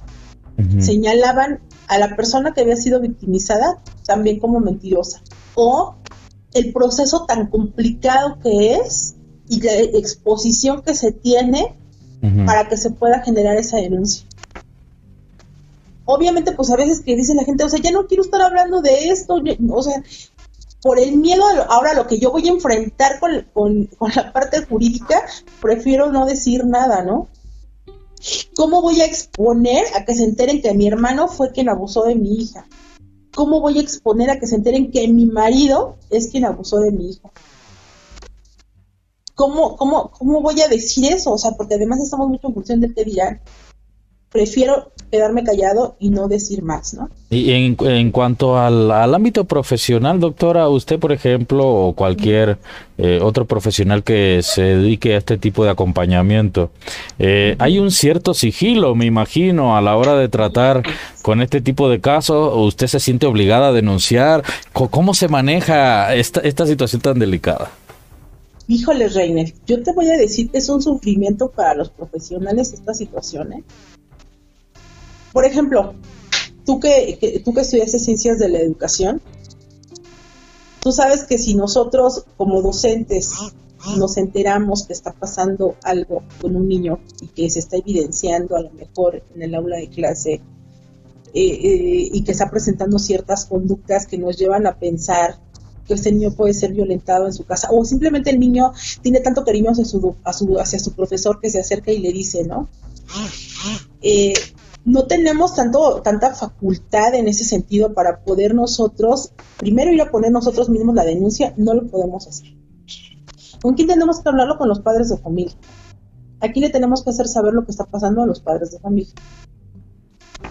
Speaker 2: señalaban a la persona que había sido victimizada también como mentirosa. O el proceso tan complicado que es y la exposición que se tiene para que se pueda generar esa denuncia. Obviamente, pues a veces que dice la gente, o sea, ya no quiero estar hablando de esto, o sea, por el miedo ahora lo que yo voy a enfrentar con, con, la parte jurídica, prefiero no decir nada, ¿no? ¿Cómo voy a exponer a que se enteren que mi hermano fue quien abusó de mi hija? ¿Cómo voy a exponer a que se enteren que mi marido es quien abusó de mi hija? ¿Cómo, cómo, cómo voy a decir eso? O sea, porque además estamos mucho en función del que dirán prefiero quedarme callado y no decir más, ¿no?
Speaker 1: Y en, en cuanto al, ámbito profesional, doctora, usted, por ejemplo, o cualquier eh, otro profesional que se dedique a este tipo de acompañamiento, eh, hay un cierto sigilo, me imagino, a la hora de tratar con este tipo de casos, ¿usted se siente obligada a denunciar? ¿Cómo se maneja esta, esta situación tan delicada?
Speaker 2: Híjole, Reiner, yo te voy a decir que es un sufrimiento para los profesionales esta situación, ¿eh? Por ejemplo, tú que, tú que estudiaste ciencias de la educación, tú sabes que si nosotros como docentes nos enteramos que está pasando algo con un niño y que se está evidenciando a lo mejor en el aula de clase eh, eh, y que está presentando ciertas conductas que nos llevan a pensar que este niño puede ser violentado en su casa o simplemente el niño tiene tanto cariño hacia su, hacia su profesor que se acerca y le dice, ¿no? Eh, no tenemos tanto, tanta facultad en ese sentido para poder nosotros, primero ir a poner nosotros mismos la denuncia, no lo podemos hacer. ¿Con quién tenemos que hablarlo? Con los padres de familia. Aquí le tenemos que hacer saber lo que está pasando a los padres de familia.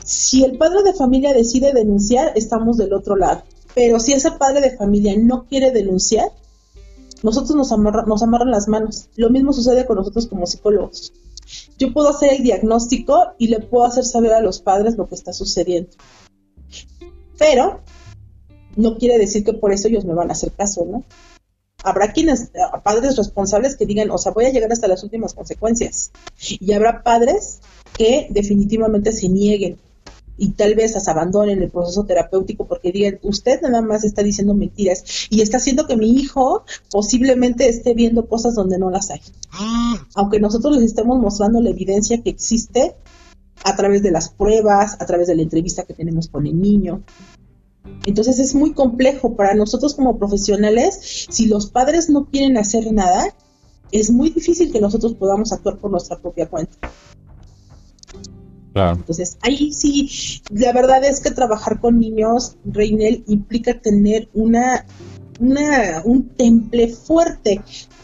Speaker 2: Si el padre de familia decide denunciar, estamos del otro lado. Pero si ese padre de familia no quiere denunciar, nosotros nos, nos amarran las manos. Lo mismo sucede con nosotros como psicólogos yo puedo hacer el diagnóstico y le puedo hacer saber a los padres lo que está sucediendo. Pero no quiere decir que por eso ellos me van a hacer caso, ¿no? Habrá quienes, padres responsables que digan, o sea, voy a llegar hasta las últimas consecuencias. Y habrá padres que definitivamente se nieguen y tal vez las abandonen el proceso terapéutico porque digan, usted nada más está diciendo mentiras y está haciendo que mi hijo posiblemente esté viendo cosas donde no las hay. Aunque nosotros les estemos mostrando la evidencia que existe a través de las pruebas, a través de la entrevista que tenemos con el niño. Entonces es muy complejo para nosotros como profesionales, si los padres no quieren hacer nada, es muy difícil que nosotros podamos actuar por nuestra propia cuenta. Entonces, ahí sí, la verdad es que trabajar con niños, Reinel, implica tener una, una, un temple fuerte,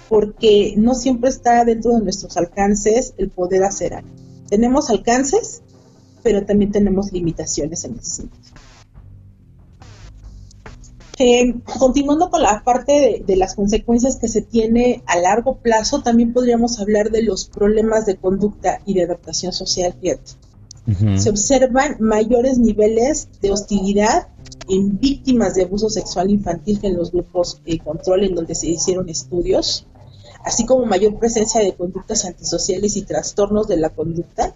Speaker 2: porque no siempre está dentro de nuestros alcances el poder hacer algo. Tenemos alcances, pero también tenemos limitaciones en ese sentido. Eh, continuando con la parte de, las consecuencias que se tiene a largo plazo, también podríamos hablar de los problemas de conducta y de adaptación social, fíjate se observan mayores niveles de hostilidad en víctimas de abuso sexual infantil que en los grupos de control en donde se hicieron estudios. así como mayor presencia de conductas antisociales y trastornos de la conducta,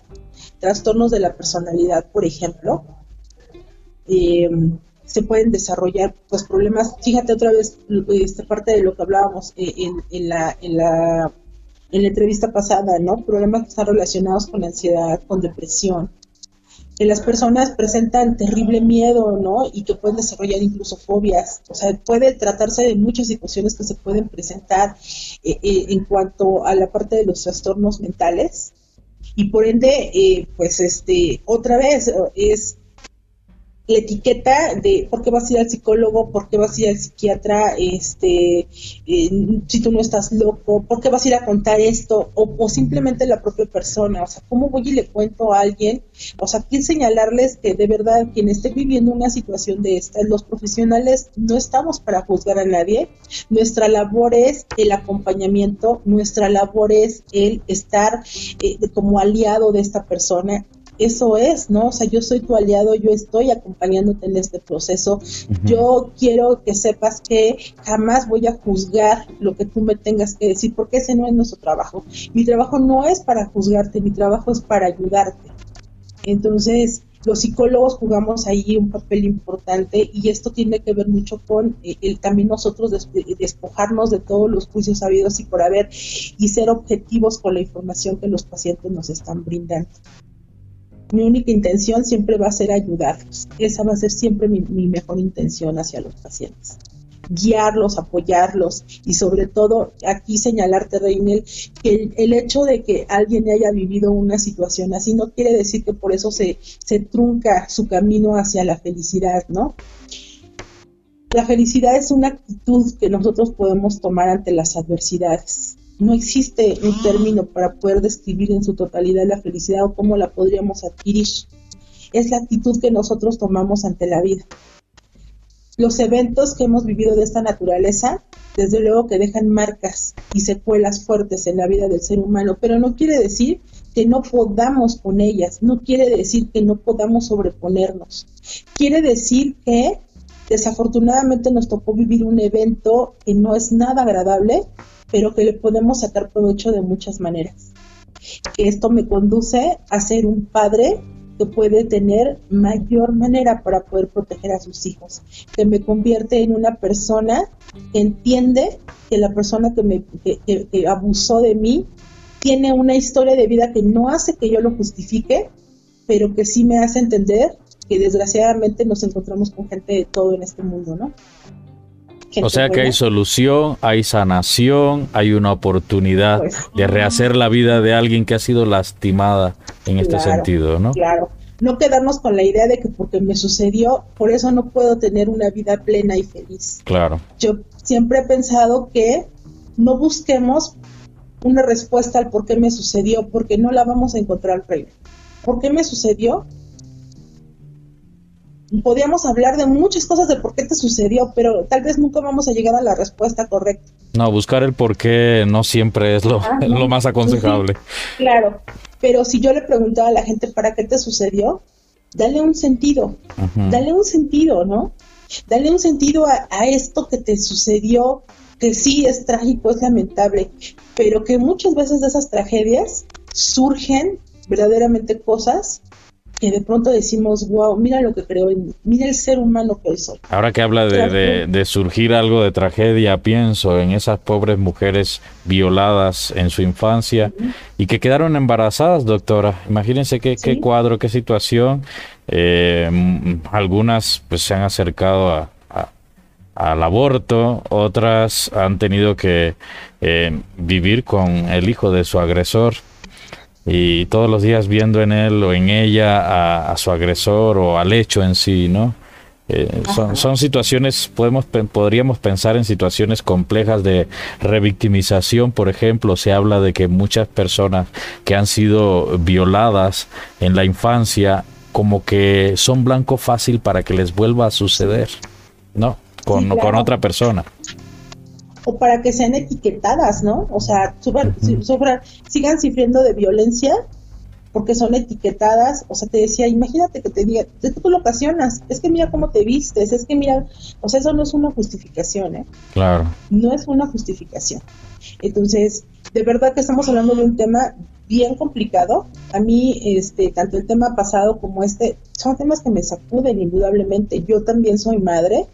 Speaker 2: trastornos de la personalidad, por ejemplo, eh, se pueden desarrollar pues problemas, fíjate otra vez esta parte de lo que hablábamos eh, en, la, en la entrevista pasada, ¿no? Problemas que están relacionados con ansiedad, con depresión, que las personas presentan terrible miedo, ¿no? Y que pueden desarrollar incluso fobias. O sea, puede tratarse de muchas situaciones que se pueden presentar eh, eh, en cuanto a la parte de los trastornos mentales. Y por ende, pues este, otra vez, es la etiqueta de por qué vas a ir al psicólogo, por qué vas a ir al psiquiatra, este, eh, si tú no estás loco, por qué vas a ir a contar esto, o, simplemente la propia persona, o sea, ¿cómo voy y le cuento a alguien? O sea, quiero señalarles que de verdad quien esté viviendo una situación de esta, los profesionales no estamos para juzgar a nadie, nuestra labor es el acompañamiento, nuestra labor es el estar eh, como aliado de esta persona eso es, ¿no? O sea, yo soy tu aliado, yo estoy acompañándote en este proceso. Yo quiero que sepas que jamás voy a juzgar lo que tú me tengas que decir, porque ese no es nuestro trabajo. Mi trabajo no es para juzgarte, mi trabajo es para ayudarte. Entonces, los psicólogos jugamos ahí un papel importante y esto tiene que ver mucho con eh, el, también nosotros despojarnos de todos los juicios habidos y por haber y ser objetivos con la información que los pacientes nos están brindando mi única intención siempre va a ser ayudarlos. Esa va a ser siempre mi, mejor intención hacia los pacientes. Guiarlos, apoyarlos y sobre todo aquí señalarte, Reinel, que el, hecho de que alguien haya vivido una situación así no quiere decir que por eso se, se trunca su camino hacia la felicidad, ¿no? La felicidad es una actitud que nosotros podemos tomar ante las adversidades no existe un término para poder describir en su totalidad la felicidad o cómo la podríamos adquirir. Es la actitud que nosotros tomamos ante la vida. Los eventos que hemos vivido de esta naturaleza, desde luego que dejan marcas y secuelas fuertes en la vida del ser humano, pero no quiere decir que no podamos con ellas, no quiere decir que no podamos sobreponernos. Quiere decir que desafortunadamente nos tocó vivir un evento que no es nada agradable, pero que le podemos sacar provecho de muchas maneras. Que esto me conduce a ser un padre que puede tener mayor manera para poder proteger a sus hijos, que me convierte en una persona que entiende que la persona que me abusó de mí tiene una historia de vida que no hace que yo lo justifique, pero que sí me hace entender que desgraciadamente nos encontramos con gente de todo en este mundo, ¿no?
Speaker 1: O sea que hay solución, hay sanación, hay una oportunidad pues de rehacer la vida de alguien que ha sido lastimada en este sentido, ¿no?
Speaker 2: Claro. No quedarnos con la idea de que porque me sucedió, por eso no puedo tener una vida plena y feliz.
Speaker 1: Claro.
Speaker 2: Yo siempre he pensado que no busquemos una respuesta al por qué me sucedió, porque no la vamos a encontrar primero. ¿Por qué me sucedió? Podríamos hablar de muchas cosas de por qué te sucedió, pero tal vez nunca vamos a llegar a la respuesta correcta.
Speaker 1: No, buscar el por qué no siempre es lo, ah, lo más aconsejable.
Speaker 2: claro, pero si yo le preguntaba a la gente para qué te sucedió, dale un sentido, dale un sentido, ¿no? Dale un sentido a, a esto que te sucedió, que sí es trágico, es lamentable, pero que muchas veces de esas tragedias surgen verdaderamente cosas que de pronto decimos, wow, mira lo que creo, mira el ser humano que soy.
Speaker 1: Ahora que habla de, surgir algo de tragedia, pienso en esas pobres mujeres violadas en su infancia y que quedaron embarazadas, doctora. Imagínense qué, qué cuadro, qué situación. Eh, algunas pues se han acercado al aborto, otras han tenido que eh, vivir con el hijo de su agresor y todos los días viendo en él o en ella a, su agresor o al hecho en sí, ¿no? Eh, son, son, situaciones, podemos, podríamos pensar en situaciones complejas de revictimización, por ejemplo, se habla de que muchas personas que han sido violadas en la infancia, como que son blanco fácil para que les vuelva a suceder, ¿no? Con, con otra persona
Speaker 2: o para que sean etiquetadas, ¿no? O sea, sigan sufriendo de violencia porque son etiquetadas, o sea, te decía, imagínate que te diga, es que tú lo ocasionas, es que mira cómo te vistes, es que mira, o sea, eso no es una justificación, ¿eh?
Speaker 1: Claro.
Speaker 2: No es una justificación. Entonces, de verdad que estamos hablando de un tema bien complicado. A mí, este, tanto el tema pasado como este, son temas que me sacuden indudablemente. Yo también soy madre,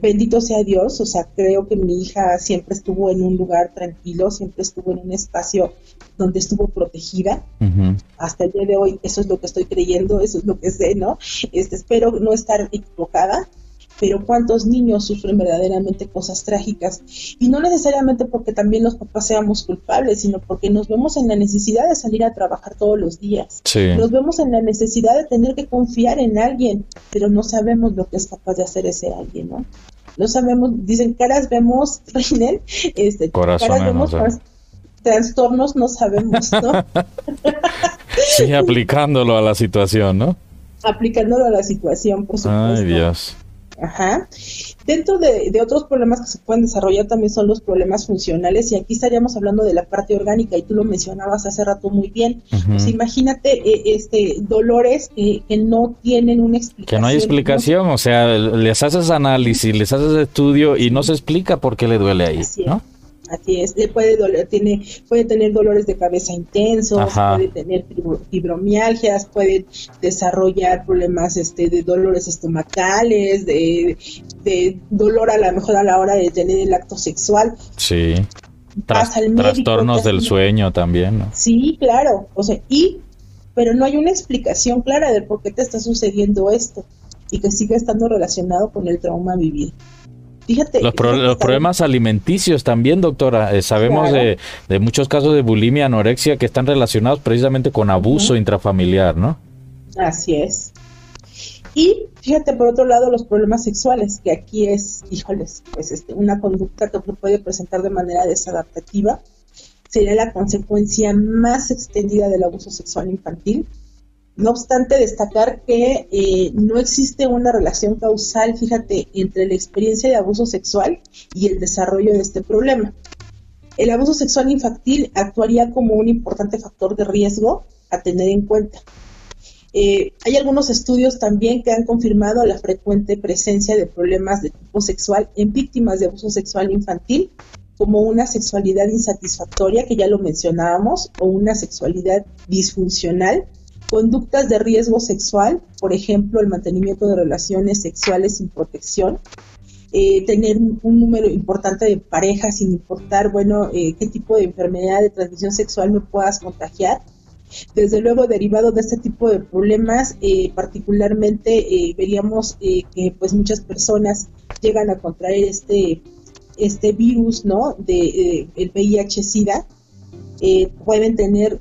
Speaker 2: bendito sea Dios, o sea, creo que mi hija siempre estuvo en un lugar tranquilo, siempre estuvo en un espacio donde estuvo protegida. Hasta el día de hoy, eso es lo que estoy creyendo, eso es lo que sé, ¿no? Este, espero no estar equivocada, pero cuántos niños sufren verdaderamente cosas trágicas y no necesariamente porque también los papás seamos culpables, sino porque nos vemos en la necesidad de salir a trabajar todos los días. Nos vemos en la necesidad de tener que confiar en alguien, pero no sabemos lo que es capaz de hacer ese alguien, ¿no? No sabemos, dicen caras vemos, este, caras vemos, trastornos no sabemos, ¿no?
Speaker 1: sí, aplicándolo a la situación, ¿no?
Speaker 2: Aplicándolo a la situación, por supuesto.
Speaker 1: Ay, Dios.
Speaker 2: Ajá. Dentro de, otros problemas que se pueden desarrollar también son los problemas funcionales y aquí estaríamos hablando de la parte orgánica y tú lo mencionabas hace rato muy bien. Pues imagínate eh, este dolores que no tienen una explicación.
Speaker 1: Que no hay explicación, o sea, les haces análisis, les haces estudio y no se explica por qué le duele ahí, ¿no?
Speaker 2: Así es, puede, doler, tiene, puede tener dolores de cabeza intensos, puede tener fibromialgias, puede desarrollar problemas este, de dolores estomacales, de, dolor a lo mejor a la hora de tener el acto sexual.
Speaker 1: Sí. trastornos del sueño también, ¿no?
Speaker 2: Sí, claro. O sea, y, pero no hay una explicación clara de por qué te está sucediendo esto y que sigue estando relacionado con el trauma vivido. Fíjate.
Speaker 1: Los, problemas alimenticios también, doctora. Eh, sabemos de, muchos casos de bulimia, anorexia que están relacionados precisamente con abuso intrafamiliar, ¿no?
Speaker 2: Así es. Y fíjate, por otro lado, los problemas sexuales, que aquí es, híjoles, pues este, una conducta que puede presentar de manera desadaptativa, sería la consecuencia más extendida del abuso sexual infantil no obstante, destacar que eh, no existe una relación causal, fíjate, entre la experiencia de abuso sexual y el desarrollo de este problema. El abuso sexual infantil actuaría como un importante factor de riesgo a tener en cuenta. Eh, hay algunos estudios también que han confirmado la frecuente presencia de problemas de tipo sexual en víctimas de abuso sexual infantil, como una sexualidad insatisfactoria, que ya lo mencionábamos, o una sexualidad disfuncional, Conductas de riesgo sexual, por ejemplo, el mantenimiento de relaciones sexuales sin protección, eh, tener un, número importante de parejas sin importar, bueno, eh, qué tipo de enfermedad de transmisión sexual me puedas contagiar. Desde luego, derivado de este tipo de problemas, eh, particularmente veríamos que pues muchas personas llegan a contraer este, este virus, ¿no? De el VIH-Sida. pueden tener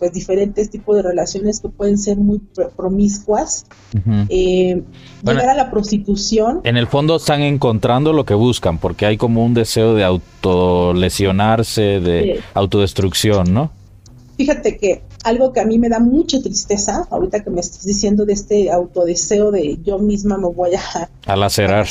Speaker 2: pues diferentes tipos de relaciones que pueden ser muy promiscuas, eh, llegar a la prostitución.
Speaker 1: En el fondo están encontrando lo que buscan, porque hay como un deseo de autolesionarse, de autodestrucción, ¿no?
Speaker 2: Fíjate que algo que a mí me da mucha tristeza, ahorita que me estás diciendo de este autodeseo de yo misma me voy a...
Speaker 1: A lacerar.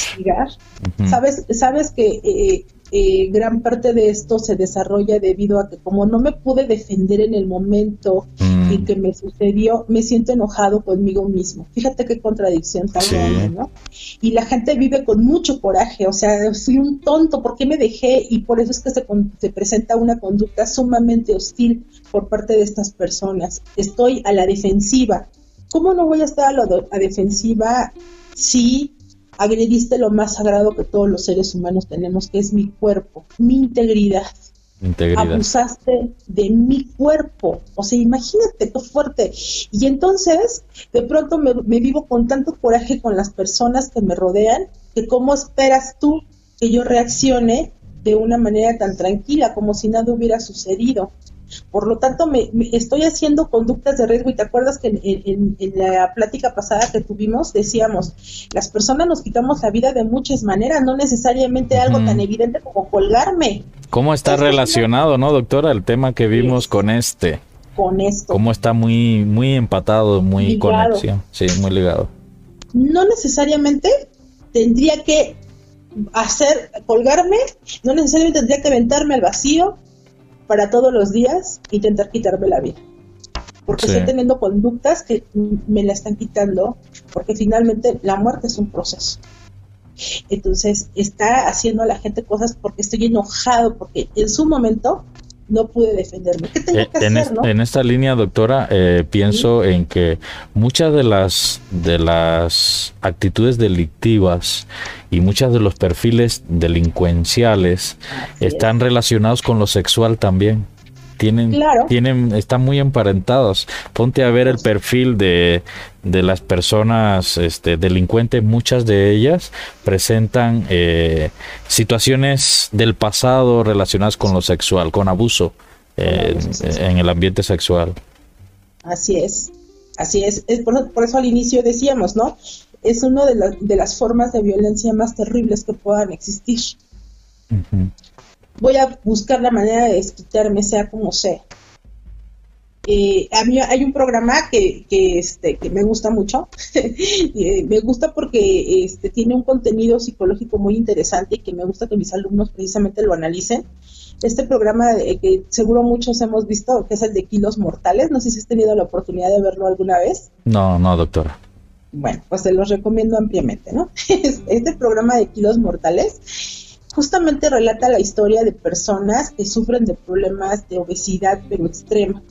Speaker 2: Sabes, sabes que eh, eh, gran parte de esto se desarrolla debido a que como no me pude defender en el momento mm. en que me sucedió, me siento enojado conmigo mismo. Fíjate qué contradicción tan grande, ¿no? Y la gente vive con mucho coraje, o sea, fui un tonto, ¿por qué me dejé? Y por eso es que se, se presenta una conducta sumamente hostil por parte de estas personas. Estoy a la defensiva. ¿Cómo no voy a estar a la a defensiva si agrediste lo más sagrado que todos los seres humanos tenemos, que es mi cuerpo, mi integridad.
Speaker 1: integridad.
Speaker 2: Abusaste de mi cuerpo. O sea, imagínate qué fuerte. Y entonces, de pronto me, me vivo con tanto coraje con las personas que me rodean, que cómo esperas tú que yo reaccione de una manera tan tranquila, como si nada hubiera sucedido. Por lo tanto, me, estoy haciendo conductas de riesgo y te acuerdas que en, la plática pasada que tuvimos decíamos, las personas nos quitamos la vida de muchas maneras, no necesariamente algo tan evidente como colgarme.
Speaker 1: ¿Cómo está relacionado, no, doctora, el tema que vimos con este?
Speaker 2: Con esto.
Speaker 1: ¿Cómo está muy, muy empatado, muy conexión? Sí, muy ligado.
Speaker 2: No necesariamente tendría que hacer, colgarme, no necesariamente tendría que aventarme al vacío, para todos los días intentar quitarme la vida. porque estoy teniendo conductas que me la están quitando, porque finalmente la muerte es un proceso. Entonces está haciendo a la gente cosas porque estoy enojado, porque en su momento no pude defenderme. ¿Qué tengo eh, que
Speaker 1: en,
Speaker 2: hacer,
Speaker 1: en esta línea, doctora, eh, pienso en que muchas de las de las actitudes delictivas y muchos de los perfiles delincuenciales están relacionados con lo sexual también. Tienen, tienen, están muy emparentados. Ponte a ver el perfil de, de las personas este, delincuentes, muchas de ellas presentan eh, situaciones del pasado relacionadas con lo sexual, con abuso eh, en el ambiente sexual.
Speaker 2: Así es, así es. es por, eso al inicio decíamos, ¿no? Es una de, de, las formas de violencia más terribles que puedan existir voy a buscar la manera de desquitarme, sea como sea. Eh, a mí hay un programa que, que, este, que me gusta mucho. Eh, me gusta porque este, tiene un contenido psicológico muy interesante y que me gusta que mis alumnos precisamente lo analicen. Este programa que seguro muchos hemos visto, que es el de Kilos Mortales, no sé si has tenido la oportunidad de verlo alguna vez.
Speaker 1: No, no, doctora.
Speaker 2: Bueno, pues se los recomiendo ampliamente, ¿no? Este programa de Kilos Mortales justamente relata la historia de personas que sufren de problemas de obesidad pero extrema.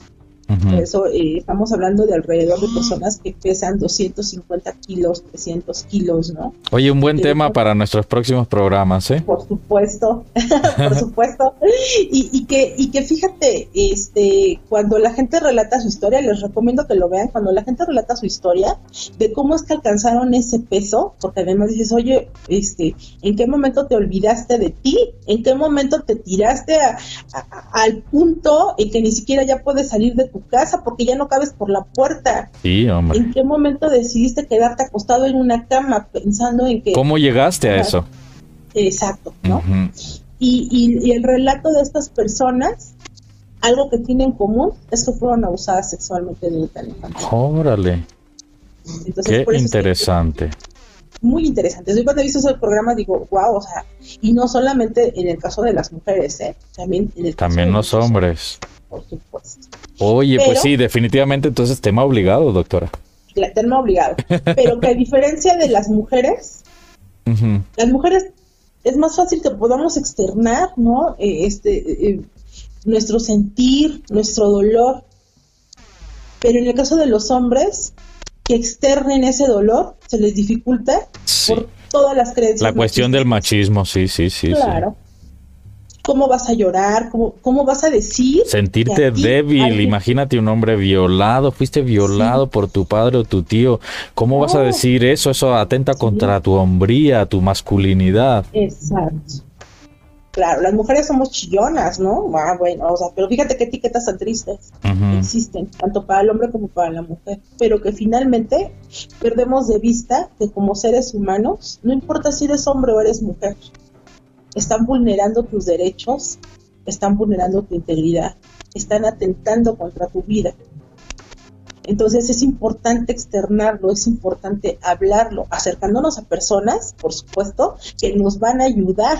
Speaker 2: Por eso eh, estamos hablando de alrededor de personas que pesan 250 kilos, 300 kilos, ¿no?
Speaker 1: Oye, un buen tema para nuestros próximos programas, ¿eh?
Speaker 2: Por supuesto, por supuesto. Y, y, que, y que fíjate, este, cuando la gente relata su historia, les recomiendo que lo vean, cuando la gente relata su historia, de cómo es que alcanzaron ese peso, porque además dices, oye, este, ¿en qué momento te olvidaste de ti? ¿En qué momento te tiraste al punto en que ni siquiera ya puedes salir de tu casa porque ya no cabes por la puerta.
Speaker 1: Sí, hombre.
Speaker 2: ¿En qué momento decidiste quedarte acostado en una cama pensando en que...
Speaker 1: ¿Cómo llegaste a eso?
Speaker 2: Exacto, ¿no? y, y, el relato de estas personas, algo que tienen en común es que fueron abusadas sexualmente en el infantil.
Speaker 1: Órale. Qué interesante.
Speaker 2: muy interesante. Yo cuando he visto ese programa digo, wow, o sea, y no solamente en el caso de las mujeres, ¿eh? también en el
Speaker 1: También los hombres.
Speaker 2: Por supuesto.
Speaker 1: Oye, pues sí, definitivamente entonces tema obligado, doctora.
Speaker 2: Tema obligado. Pero que a diferencia de las mujeres, las mujeres es más fácil que podamos externar, ¿no? Eh, este, eh, nuestro sentir, nuestro dolor. Pero en el caso de los hombres, que externen ese dolor, se les dificulta por todas las creencias.
Speaker 1: La cuestión del machismo, sí, sí, sí.
Speaker 2: Claro cómo vas a llorar, cómo, cómo vas a decir.
Speaker 1: Sentirte débil, imagínate un hombre violado, fuiste violado por tu padre o tu tío, ¿cómo vas a decir eso? Eso atenta contra tu hombría, tu masculinidad.
Speaker 2: Exacto. Claro, las mujeres somos chillonas, ¿no? Ah, bueno, o sea, pero fíjate qué etiquetas tan tristes existen, tanto para el hombre como para la mujer, pero que finalmente perdemos de vista que como seres humanos, no importa si eres hombre o eres mujer, están vulnerando tus derechos, están vulnerando tu integridad, están atentando contra tu vida. Entonces es importante externarlo, es importante hablarlo, acercándonos a personas, por supuesto, que nos van a ayudar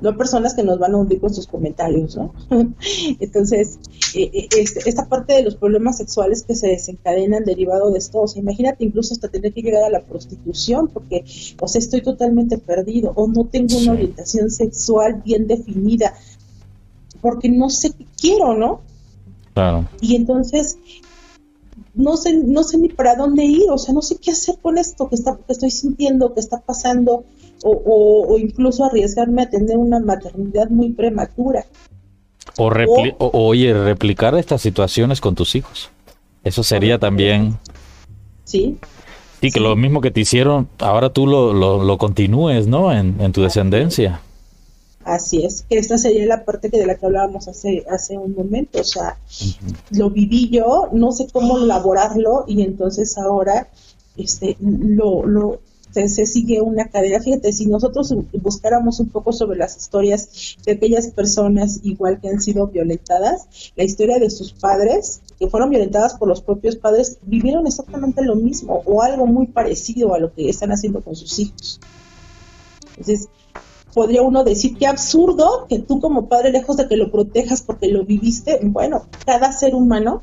Speaker 2: no personas que nos van a hundir con sus comentarios, ¿no? Entonces, eh, eh, este, esta parte de los problemas sexuales que se desencadenan derivado de esto, o sea, imagínate incluso hasta tener que llegar a la prostitución, porque, o sea, estoy totalmente perdido, o no tengo una orientación sexual bien definida, porque no sé qué quiero, ¿no?
Speaker 1: Claro.
Speaker 2: Y entonces, no sé, no sé ni para dónde ir, o sea, no sé qué hacer con esto que, está, que estoy sintiendo, que está pasando, o, incluso arriesgarme a tener una maternidad muy prematura.
Speaker 1: O, oye, replicar estas situaciones con tus hijos. Eso sería también...
Speaker 2: Sí.
Speaker 1: Sí, que lo mismo que te hicieron, ahora tú lo, lo, continúes, ¿no? En, tu descendencia.
Speaker 2: Así es, que esta sería la parte que de la que hablábamos hace, hace un momento. O sea, lo viví yo, no sé cómo elaborarlo y entonces ahora este, lo, lo, se, sigue una cadena. Fíjate, si nosotros buscáramos un poco sobre las historias de aquellas personas igual que han sido violentadas, la historia de sus padres, que fueron violentadas por los propios padres, vivieron exactamente lo mismo o algo muy parecido a lo que están haciendo con sus hijos. Entonces, podría uno decir qué absurdo que tú como padre, lejos de que lo protejas porque lo viviste, bueno, cada ser humano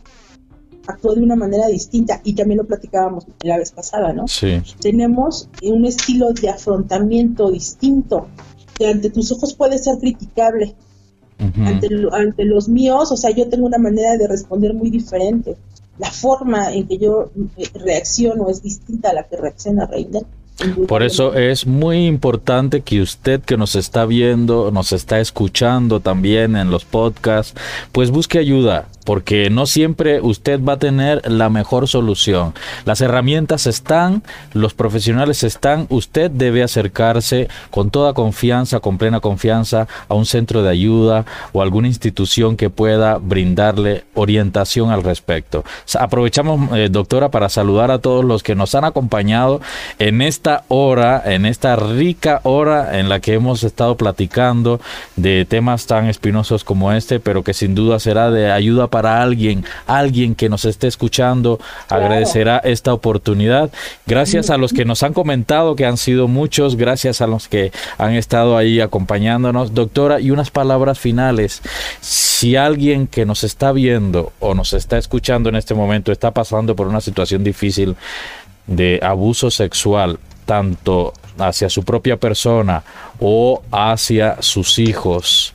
Speaker 2: actuó de una manera distinta y también lo platicábamos la vez pasada, ¿no?
Speaker 1: Sí.
Speaker 2: Tenemos un estilo de afrontamiento distinto que ante tus ojos puede ser criticable. ante, ante los míos, o sea, yo tengo una manera de responder muy diferente. La forma en que yo eh, reacciono es distinta a la que reacciona Reiner.
Speaker 1: Por eso es muy importante que usted que nos está viendo, nos está escuchando también en los podcasts, pues busque ayuda porque no siempre usted va a tener la mejor solución. Las herramientas están, los profesionales están, usted debe acercarse con toda confianza, con plena confianza a un centro de ayuda o alguna institución que pueda brindarle orientación al respecto. Aprovechamos, eh, doctora, para saludar a todos los que nos han acompañado en esta hora, en esta rica hora en la que hemos estado platicando de temas tan espinosos como este, pero que sin duda será de ayuda para alguien, alguien que nos esté escuchando, agradecerá esta oportunidad. Gracias a los que nos han comentado, que han sido muchos, gracias a los que han estado ahí acompañándonos. Doctora, y unas palabras finales. Si alguien que nos está viendo o nos está escuchando en este momento está pasando por una situación difícil de abuso sexual, tanto hacia su propia persona o hacia sus hijos,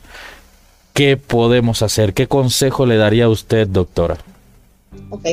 Speaker 1: ¿Qué podemos hacer? ¿Qué consejo le daría a usted, doctora?
Speaker 2: Ok.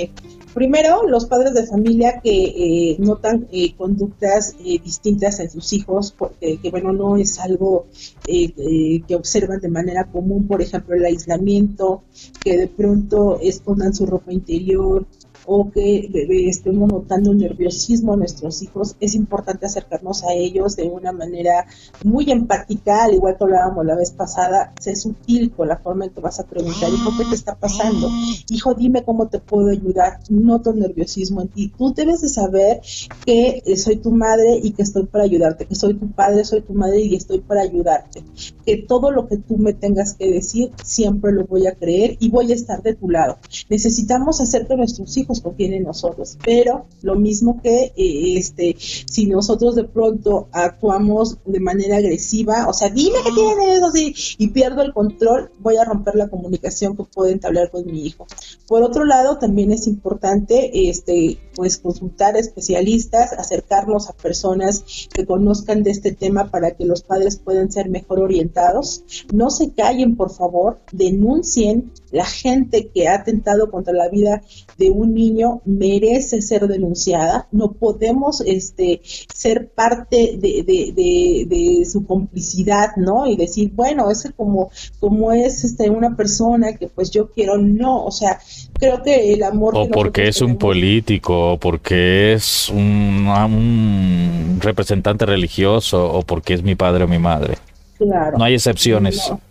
Speaker 2: Primero, los padres de familia que eh, notan eh, conductas eh, distintas en sus hijos, porque que bueno, no es algo que observan de manera común, por ejemplo, el aislamiento, que de pronto escondan su ropa interior, o que estemos notando un nerviosismo a nuestros hijos, es importante acercarnos a ellos de una manera muy empática, al igual que hablábamos la vez pasada, sé sutil con la forma en que vas a preguntar, hijo, ¿qué te está pasando? Hijo, dime cómo te puedo ayudar, noto nerviosismo en ti. Tú debes de saber que eh, soy tu madre y que estoy para ayudarte, que soy tu padre, soy tu madre y estoy para ayudarte. Que todo lo que tú me tengas que decir, siempre lo voy a creer y voy a estar de tu lado. Necesitamos hacer que nuestros hijos confíen en nosotros, pero lo mismo que eh, este, si nosotros de pronto actuamos de manera agresiva, o sea, dime que tienes eso y pierdo el control, voy a romper la comunicación que puedo entablar con mi hijo. Por otro lado, también es importante este, pues consultar especialistas, acercarnos a personas que conozcan de este tema para que los padres puedan ser mejor orientados. No se callen, por favor, denuncien la gente que ha atentado contra la vida de un niño merece ser denunciada. No podemos este, ser parte de, de, su complicidad, ¿no? Y decir, bueno, es como, como es este, una persona que pues yo quiero, no, o sea, creo que el amor...
Speaker 1: O porque es un político, o porque es un, un, representante religioso, o porque es mi padre o mi madre. Claro. No hay excepciones
Speaker 2: no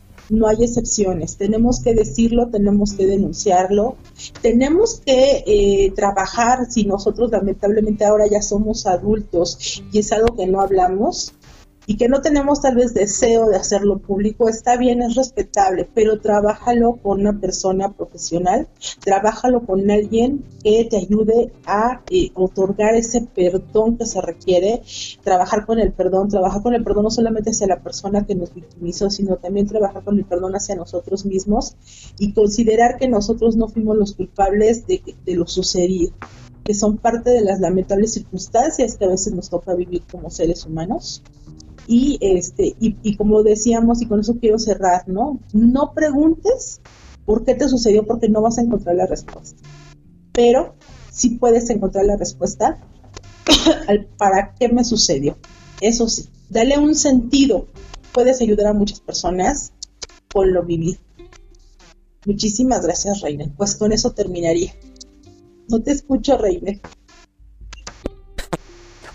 Speaker 2: hay excepciones. Tenemos que decirlo, tenemos que denunciarlo, tenemos que eh, trabajar, si nosotros lamentablemente ahora ya somos adultos y es algo que no hablamos, y que no tenemos tal vez deseo de hacerlo público, está bien, es respetable, pero trabájalo con una persona profesional, trabájalo con alguien que te ayude a eh, otorgar ese perdón que se requiere, trabajar con el perdón, trabajar con el perdón no solamente hacia la persona que nos victimizó, sino también trabajar con el perdón hacia nosotros mismos y considerar que nosotros no fuimos los culpables de, de lo sucedido que son parte de las lamentables circunstancias que a veces nos toca vivir como seres humanos y, este, y, como decíamos, y con eso quiero cerrar, ¿no? No preguntes por qué te sucedió porque no vas a encontrar la respuesta. Pero sí puedes encontrar la respuesta al para qué me sucedió. Eso sí, dale un sentido. Puedes ayudar a muchas personas con lo vivido. Muchísimas gracias, Reina. Pues con eso terminaría. No te escucho, Reina.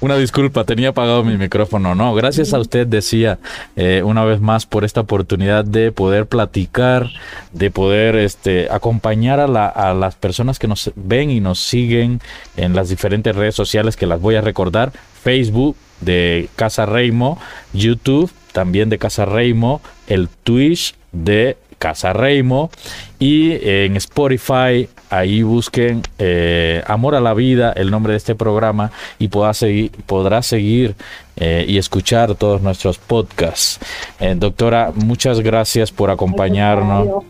Speaker 1: Una disculpa, tenía apagado mi micrófono. No, gracias a usted, decía eh, una vez más por esta oportunidad de poder platicar, de poder este, acompañar a, la, a las personas que nos ven y nos siguen en las diferentes redes sociales que las voy a recordar. Facebook de Casa Reimo, YouTube también de Casa Reimo, el Twitch de Casa Reimo. Y en Spotify, ahí busquen eh, Amor a la Vida, el nombre de este programa, y podrá seguir, podrá seguir eh, y escuchar todos nuestros podcasts. Eh, doctora, muchas gracias por acompañarnos,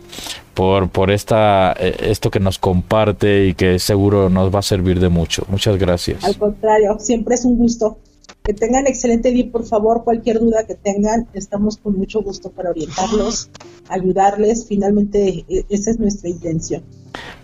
Speaker 1: por, por esta, esto que nos comparte y que seguro nos va a servir de mucho. Muchas gracias.
Speaker 2: Al contrario, siempre es un gusto. Que tengan excelente día, por favor, cualquier duda que tengan, estamos con mucho gusto para orientarlos, ayudarles. Finalmente, e, esa es nuestra intención.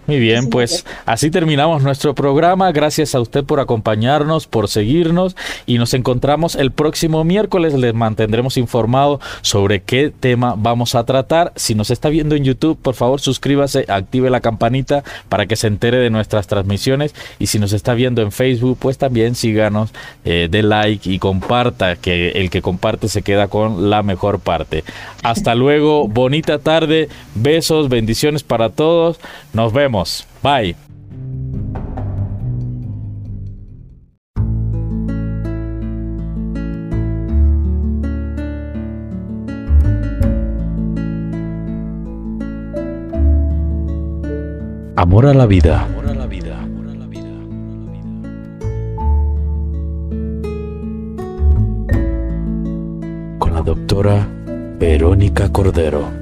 Speaker 1: Muy bien, pues así terminamos nuestro programa. Gracias a usted por acompañarnos, por seguirnos y nos encontramos el próximo miércoles. Les mantendremos informados sobre qué tema vamos a tratar. Si nos está viendo en YouTube, por favor suscríbase, active la campanita para que se entere de nuestras transmisiones. Y si nos está viendo en Facebook, pues también síganos, eh, dé like y comparta, que el que comparte se queda con la mejor parte. Hasta luego, bonita tarde, besos, bendiciones para todos. Nos vemos. Bye. La vida. Amor a la vida. Con la doctora Verónica Cordero.